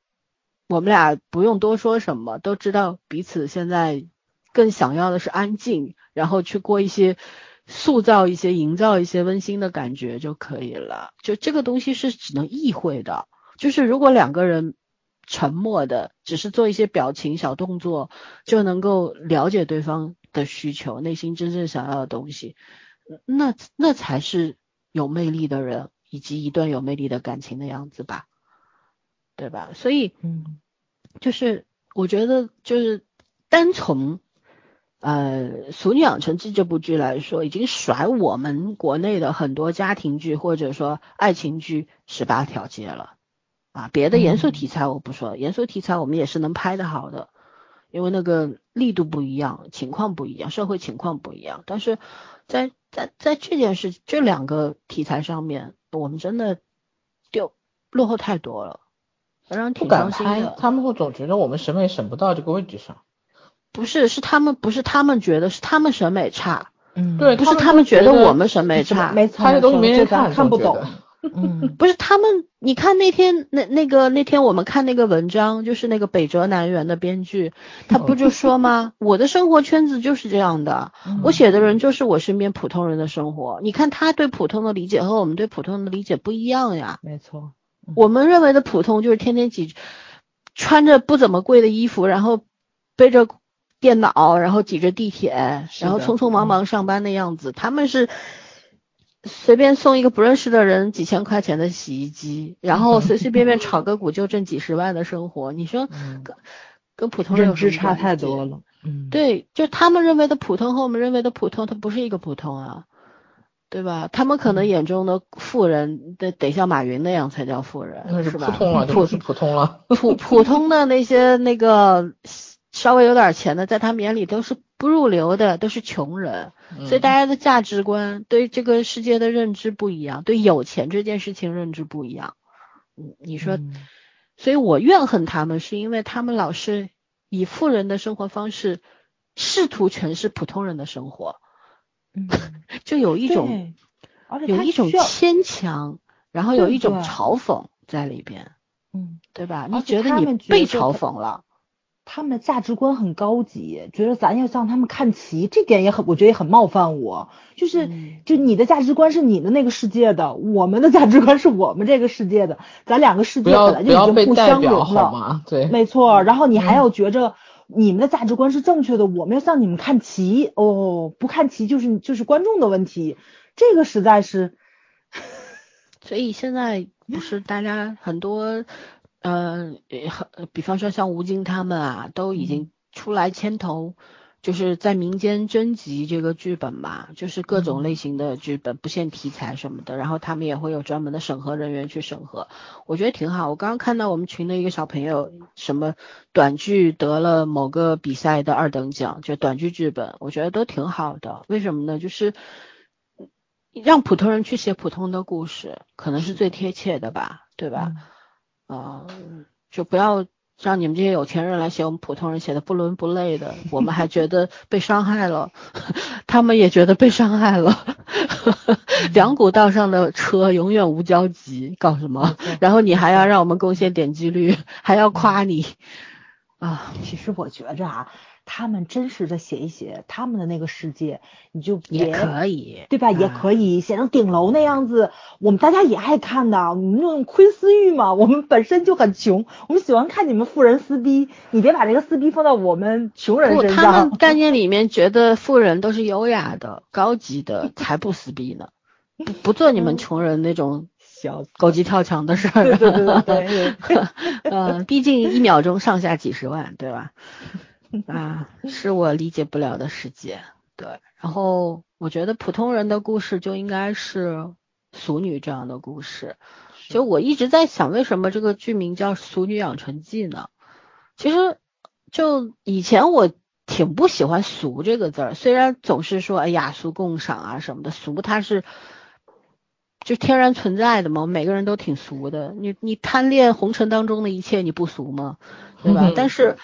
我们俩不用多说什么，都知道彼此现在更想要的是安静，然后去过一些。塑造一些、营造一些温馨的感觉就可以了。就这个东西是只能意会的，就是如果两个人沉默的，只是做一些表情、小动作，就能够了解对方的需求、内心真正想要的东西，那那才是有魅力的人，以及一段有魅力的感情的样子吧，对吧？所以，嗯，就是我觉得，就是单从。呃，《俗女养成记》这部剧来说，已经甩我们国内的很多家庭剧或者说爱情剧十八条街了啊！别的严肃题材我不说，严肃题材我们也是能拍的好的，因为那个力度不一样，情况不一样，社会情况不一样。但是在在在这件事这两个题材上面，我们真的就落后太多了，让挺敢拍伤心的，。他们会总觉得我们审美审不到这个位置上。不是，是他们不是他们觉得是他们审美差。嗯，不是对他们他们觉得我们审美差，没错，拍的东西没人看，看不懂。嗯不是他们，你看那天那那个那天我们看那个文章，就是那个北辙南辕的编剧，他不就说吗？我的生活圈子就是这样的，嗯我写的人就是我身边普通人的生活。你看他对普通的理解和我们对普通人的理解不一样呀。没错，我们认为的普通就是天天挤，穿着不怎么贵的衣服，然后背着电脑，然后挤着地铁，然后匆匆忙忙上班的样子。他们是随便送一个不认识的人几千块钱的洗衣机，然后随随便便炒个股就挣几十万的生活，你说跟跟普通人认知差太多了。嗯，对，就他们认为的普通和我们认为的普通，它不是一个普通啊，对吧？他们可能眼中的富人，得得像马云那样才叫富人，那是普通了，普是普通了。普普通的那些那个稍微有点钱的，在他们眼里都是不入流的，都是穷人。所以大家的价值观对这个世界的认知不一样，对有钱这件事情认知不一样。嗯，你说，所以我怨恨他们，是因为他们老是。以富人的生活方式试图诠释普通人的生活，嗯，就有一种，有一种牵强，然后有一种嘲讽在里边，嗯，对吧？你觉得你被嘲讽了？他们的价值观很高级，觉得咱要向他们看齐，这点也很，我觉得也很冒犯我。就是，就你的价值观是你的那个世界的，我们的价值观是我们这个世界的，咱两个世界本来就已经互相融了，对，没错。然后你还要觉着你们的价值观是正确的，我们要向你们看齐，哦，不看齐就是就是观众的问题，这个实在是。所以现在不是大家很多。嗯，很，比方说像吴京他们啊，都已经出来牵头，就是在民间征集这个剧本嘛，就是各种类型的剧本，不限题材什么的，然后他们也会有专门的审核人员去审核，我觉得挺好。我刚刚看到我们群的一个小朋友，什么短剧得了某个比赛的二等奖，就短剧剧本，我觉得都挺好的。为什么呢？就是让普通人去写普通的故事，可能是最贴切的吧，对吧？啊，就不要让你们这些有钱人来写我们普通人写的不伦不类的，我们还觉得被伤害了，他们也觉得被伤害了。两股道上的车永远无交集，搞什么？然后你还要让我们贡献点击率，还要夸你啊？其实我觉着啊。他们真实的写一写他们的那个世界，你就也可以，对吧？也可以写成顶楼那样子，我们大家也爱看的。我们那种窥私欲嘛，我们本身就很穷，我们喜欢看你们富人撕逼。你别把这个撕逼放到我们穷人身上。他们概念里面觉得富人都是优雅的、高级的，才不撕逼呢，不不做你们穷人那种小狗急跳墙的事儿。对对对对，嗯，毕竟一秒钟上下几十万，对吧？啊，是我理解不了的世界。对，然后我觉得普通人的故事就应该是俗女这样的故事。就我一直在想，为什么这个剧名叫《俗女养成记》呢？其实就以前我挺不喜欢“俗”这个字儿，虽然总是说哎雅俗共赏啊什么的，俗它是就天然存在的嘛，每个人都挺俗的。你你贪恋红尘当中的一切，你不俗吗？对吧？但是。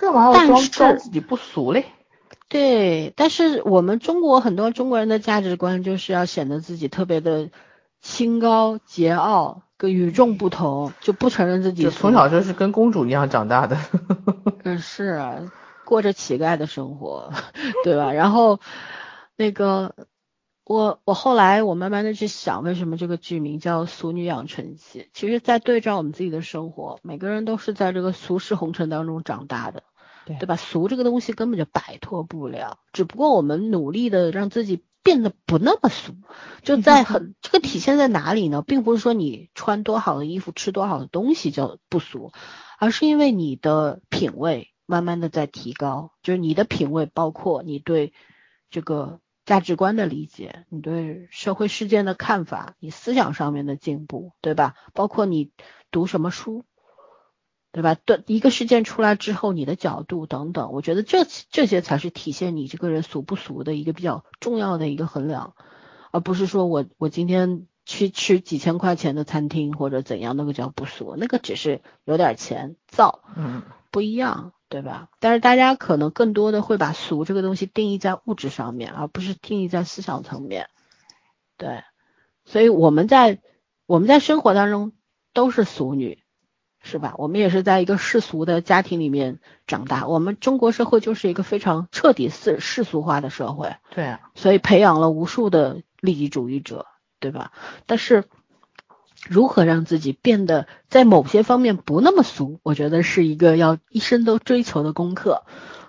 干嘛要装装自己不俗嘞？对，但是我们中国很多中国人的价值观就是要显得自己特别的清高桀骜，跟与众不同，就不承认自己。就从小就是跟公主一样长大的。嗯，是啊，过着乞丐的生活，对吧？然后那个我我后来我慢慢的去想，为什么这个剧名叫《俗女养成记》？其实，在对照我们自己的生活，每个人都是在这个俗世红尘当中长大的。对吧？俗这个东西根本就摆脱不了，只不过我们努力的让自己变得不那么俗，就在很这个体现在哪里呢？并不是说你穿多好的衣服、吃多好的东西叫不俗，而是因为你的品味慢慢的在提高，就是你的品味包括你对这个价值观的理解，你对社会事件的看法，你思想上面的进步，对吧？包括你读什么书。对吧？对一个事件出来之后，你的角度等等，我觉得这这些才是体现你这个人俗不俗的一个比较重要的一个衡量，而不是说我我今天去吃几千块钱的餐厅或者怎样，那个叫不俗，那个只是有点钱造，嗯，不一样，对吧？但是大家可能更多的会把俗这个东西定义在物质上面，而不是定义在思想层面，对，所以我们在我们在生活当中都是俗女。是吧？我们也是在一个世俗的家庭里面长大。我们中国社会就是一个非常彻底世世俗化的社会。对啊。所以培养了无数的利己主义者，对吧？但是如何让自己变得在某些方面不那么俗，我觉得是一个要一生都追求的功课，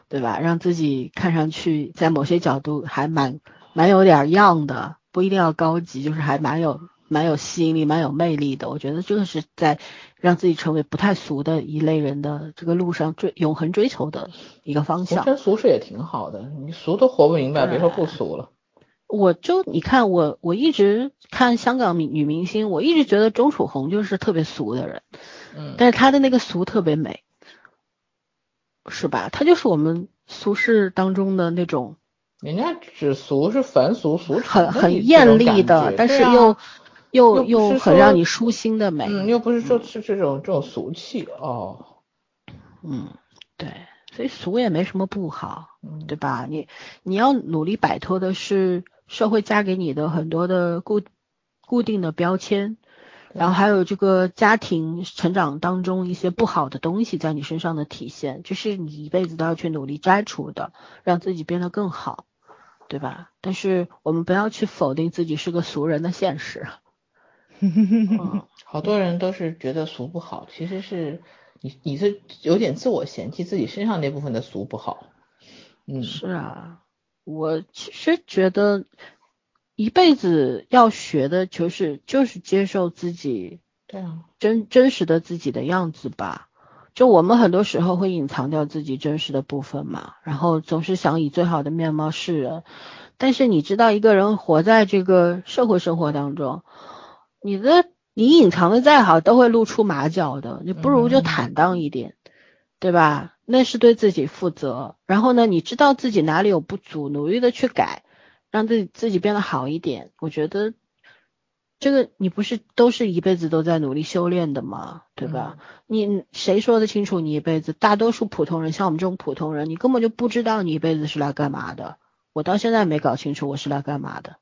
对吧？让自己看上去在某些角度还蛮蛮有点样的，不一定要高级，就是还蛮有蛮有吸引力、蛮有魅力的。我觉得这个是在让自己成为不太俗的一类人的这个路上追永恒追求的一个方向。真俗世也挺好的，你俗都活不明白，别说不俗了。我就你看我我一直看香港女明星，我一直觉得钟楚红就是特别俗的人，嗯，但是她的那个俗特别美，是吧？她就是我们俗世当中的那种，人家只俗是凡俗俗很很艳丽的，但是又又又很让你舒心的美，嗯，又不是说是这种这种俗气哦，嗯，对，所以俗也没什么不好，对吧？你你要努力摆脱的是。社会加给你的很多的固固定的标签，然后还有这个家庭成长当中一些不好的东西在你身上的体现，就是你一辈子都要去努力摘除的，让自己变得更好，对吧？但是我们不要去否定自己是个俗人的现实。嗯，好多人都是觉得俗不好，其实是你你是有点自我嫌弃自己身上那部分的俗不好。嗯，是啊。我其实觉得一辈子要学的就是就是接受自己，对啊，真真实的自己的样子吧。就我们很多时候会隐藏掉自己真实的部分嘛，然后总是想以最好的面貌示人。但是你知道，一个人活在这个社会生活当中，你的你隐藏的再好，都会露出马脚的。你不如就坦荡一点，对吧？那是对自己负责，然后呢，你知道自己哪里有不足，努力的去改，让自己自己变得好一点。我觉得这个你不是都是一辈子都在努力修炼的吗？对吧？你谁说得清楚你一辈子？大多数普通人，像我们这种普通人，你根本就不知道你一辈子是来干嘛的。我到现在没搞清楚我是来干嘛的。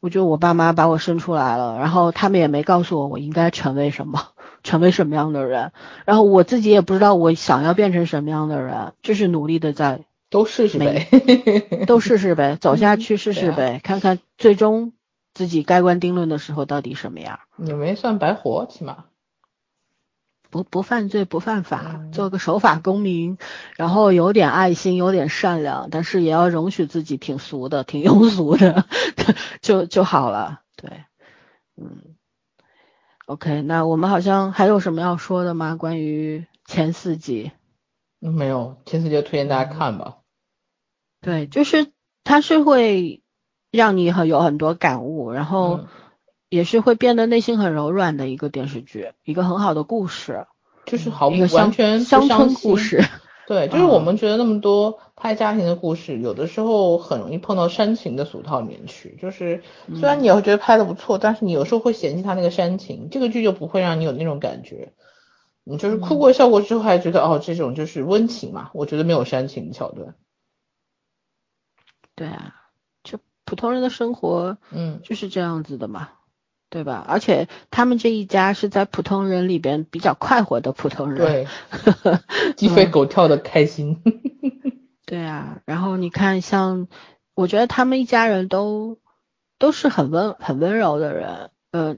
我觉得我爸妈把我生出来了，然后他们也没告诉我我应该成为什么。成为什么样的人，然后我自己也不知道我想要变成什么样的人，就是努力的在都试试呗，都试试呗，走下去试试呗，看看最终自己盖棺定论的时候到底什么样。你没算白活，起码不不犯罪不犯法，做个守法公民，然后有点爱心，有点善良，但是也要容许自己挺俗的，挺庸俗的，就就好了。对，嗯。OK，那我们好像还有什么要说的吗？关于前四集？没有，前四集推荐大家看吧。对，就是它是会让你很有很多感悟，然后也是会变得内心很柔软的一个电视剧，一个很好的故事，就是好完全乡村故事。对，就是我们觉得那么多拍家庭的故事，有的时候很容易碰到煽情的俗套里面去。就是虽然你也会觉得拍的不错，但是你有时候会嫌弃他那个煽情，这个剧就不会让你有那种感觉。你就是哭过笑过之后，还觉得哦，这种就是温情嘛。我觉得没有煽情的桥段。对啊，就普通人的生活，嗯，就是这样子的嘛。对吧？而且他们这一家是在普通人里边比较快活的普通人，对，鸡飞狗跳的开心。对啊，然后你看，像我觉得他们一家人都都是很温很温柔的人。呃，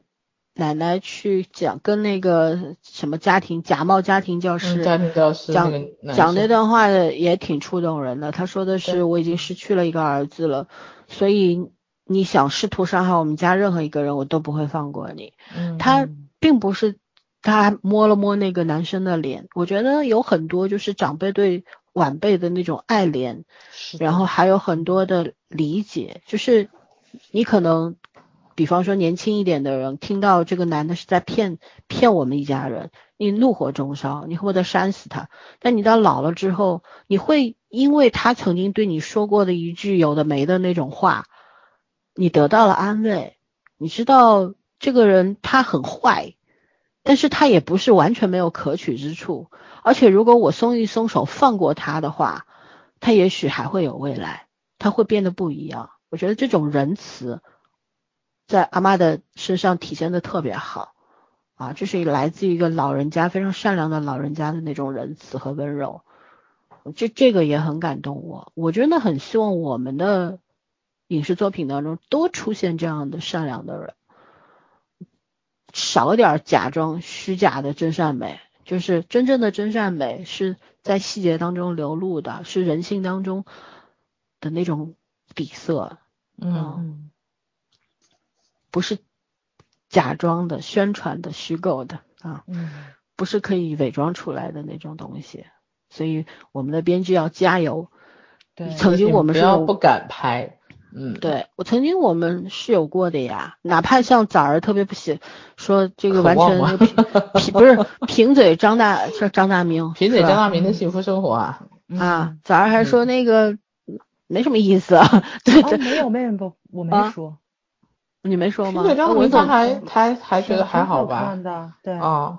奶奶去讲跟那个什么家庭假冒家庭教师，家庭教师讲讲那段话的也挺触动人的。他说的是我已经失去了一个儿子了，所以。你想试图伤害我们家任何一个人，我都不会放过你。他并不是，他摸了摸那个男生的脸，我觉得有很多就是长辈对晚辈的那种爱怜，然后还有很多的理解。就是你可能，比方说年轻一点的人，听到这个男的是在骗骗我们一家人，你怒火中烧，你恨不得扇死他。但你到老了之后，你会因为他曾经对你说过的一句有的没的那种话。你得到了安慰，你知道这个人他很坏，但是他也不是完全没有可取之处。而且如果我松一松手放过他的话，他也许还会有未来，他会变得不一样。我觉得这种仁慈在阿妈的身上体现的特别好啊，这是来自一个老人家非常善良的老人家的那种仁慈和温柔，这这个也很感动我。我真的很希望我们的。影视作品当中多出现这样的善良的人，少点假装虚假的真善美，就是真正的真善美是在细节当中流露的，是人性当中的那种底色。嗯，不是假装的、宣传的、虚构的啊，嗯不是可以伪装出来的那种东西。所以我们的编剧要加油。对曾经我们是不不敢拍，嗯，对我曾经我们是有过的呀，哪怕像崽儿特别不喜说这个完全那个贫贫不是 贫嘴张大是张大明，贫嘴张大明的幸福生活啊，啊，崽儿还说那个没什么意思啊，对哦，对，没有没有不，我没啊说，你没说吗？贫嘴张大我总民他还他还觉得还好吧对。啊，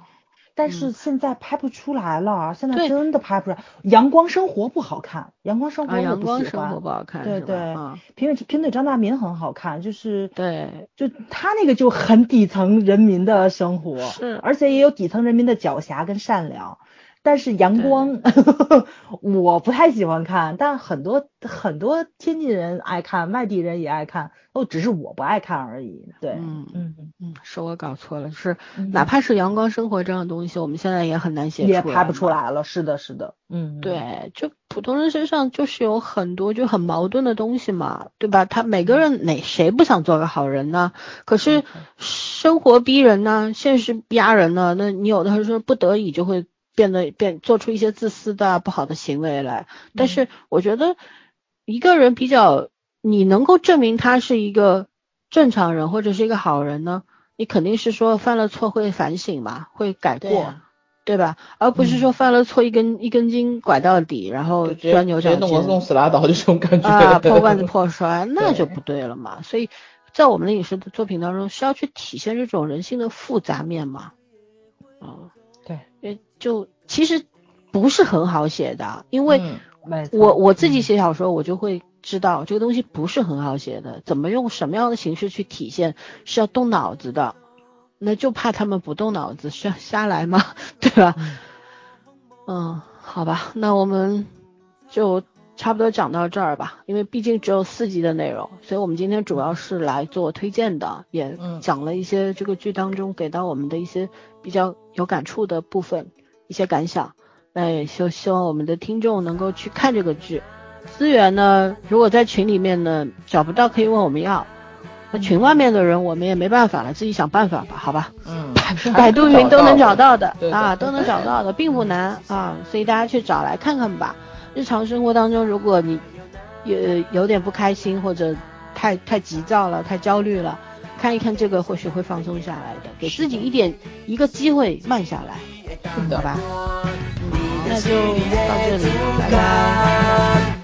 但是现在拍不出来了，现在真的拍不出来。阳光生活不好看，阳光生活啊，我阳不喜欢光生活。不好看，对对啊，贫嘴贫嘴张大民很好看，就是对，就他那个就很底层人民的生活，是而且也有底层人民的狡黠跟善良。但是阳光，我不太喜欢看，但很多很多天津人爱看，外地人也爱看，哦，只是我不爱看而已。对，嗯嗯，嗯，是我搞错了，是嗯哪怕是阳光生活这样的东西，我们现在也很难写出也拍不出。来了。是的，是的，嗯，对，就普通人身上就是有很多就很矛盾的东西嘛，对吧？他每个人哪谁不想做个好人呢？可是生活逼人呢，现实逼压人呢，那你有的时候不得已就会变得变做出一些自私的啊不好的行为来。但是我觉得一个人比较，你能够证明他是一个正常人或者是一个好人呢，你肯定是说犯了错会反省嘛，会改过。对啊对吧？而不是说犯了错一根、一根筋拐到底，然后钻牛角直接弄死拉倒，就这种感觉啊，破罐子破摔，那就不对了嘛。所以在我们的影视作品当中，是要去体现这种人性的复杂面嘛。嗯，就其实不是很好写的，因为嗯我我自己嗯写小说，我就会知道这个东西不是很好写的，怎么用什么样的形式去体现是要动脑子的。那就怕他们不动脑子，瞎瞎来嘛，对吧？嗯嗯，好吧，那我们就差不多讲到这儿吧，因为毕竟只有四集的内容，所以我们今天主要是来做推荐的，也嗯讲了一些这个剧当中给到我们的一些比较有感触的部分，一些感想。那也希希望我们的听众能够去看这个剧。资源呢，如果在群里面呢找不到，可以问我们要。那群外面的人我们也没办法了，自己想办法吧，好吧？嗯，百度云都能找到的啊，都能找到的，并不难啊，所以大家去找来看看吧。日常生活当中，如果你有有点不开心或者太太急躁了、太焦虑了，看一看这个，或许会放松下来的，给自己一点一个机会慢下来，好吧？那就到这里，拜拜。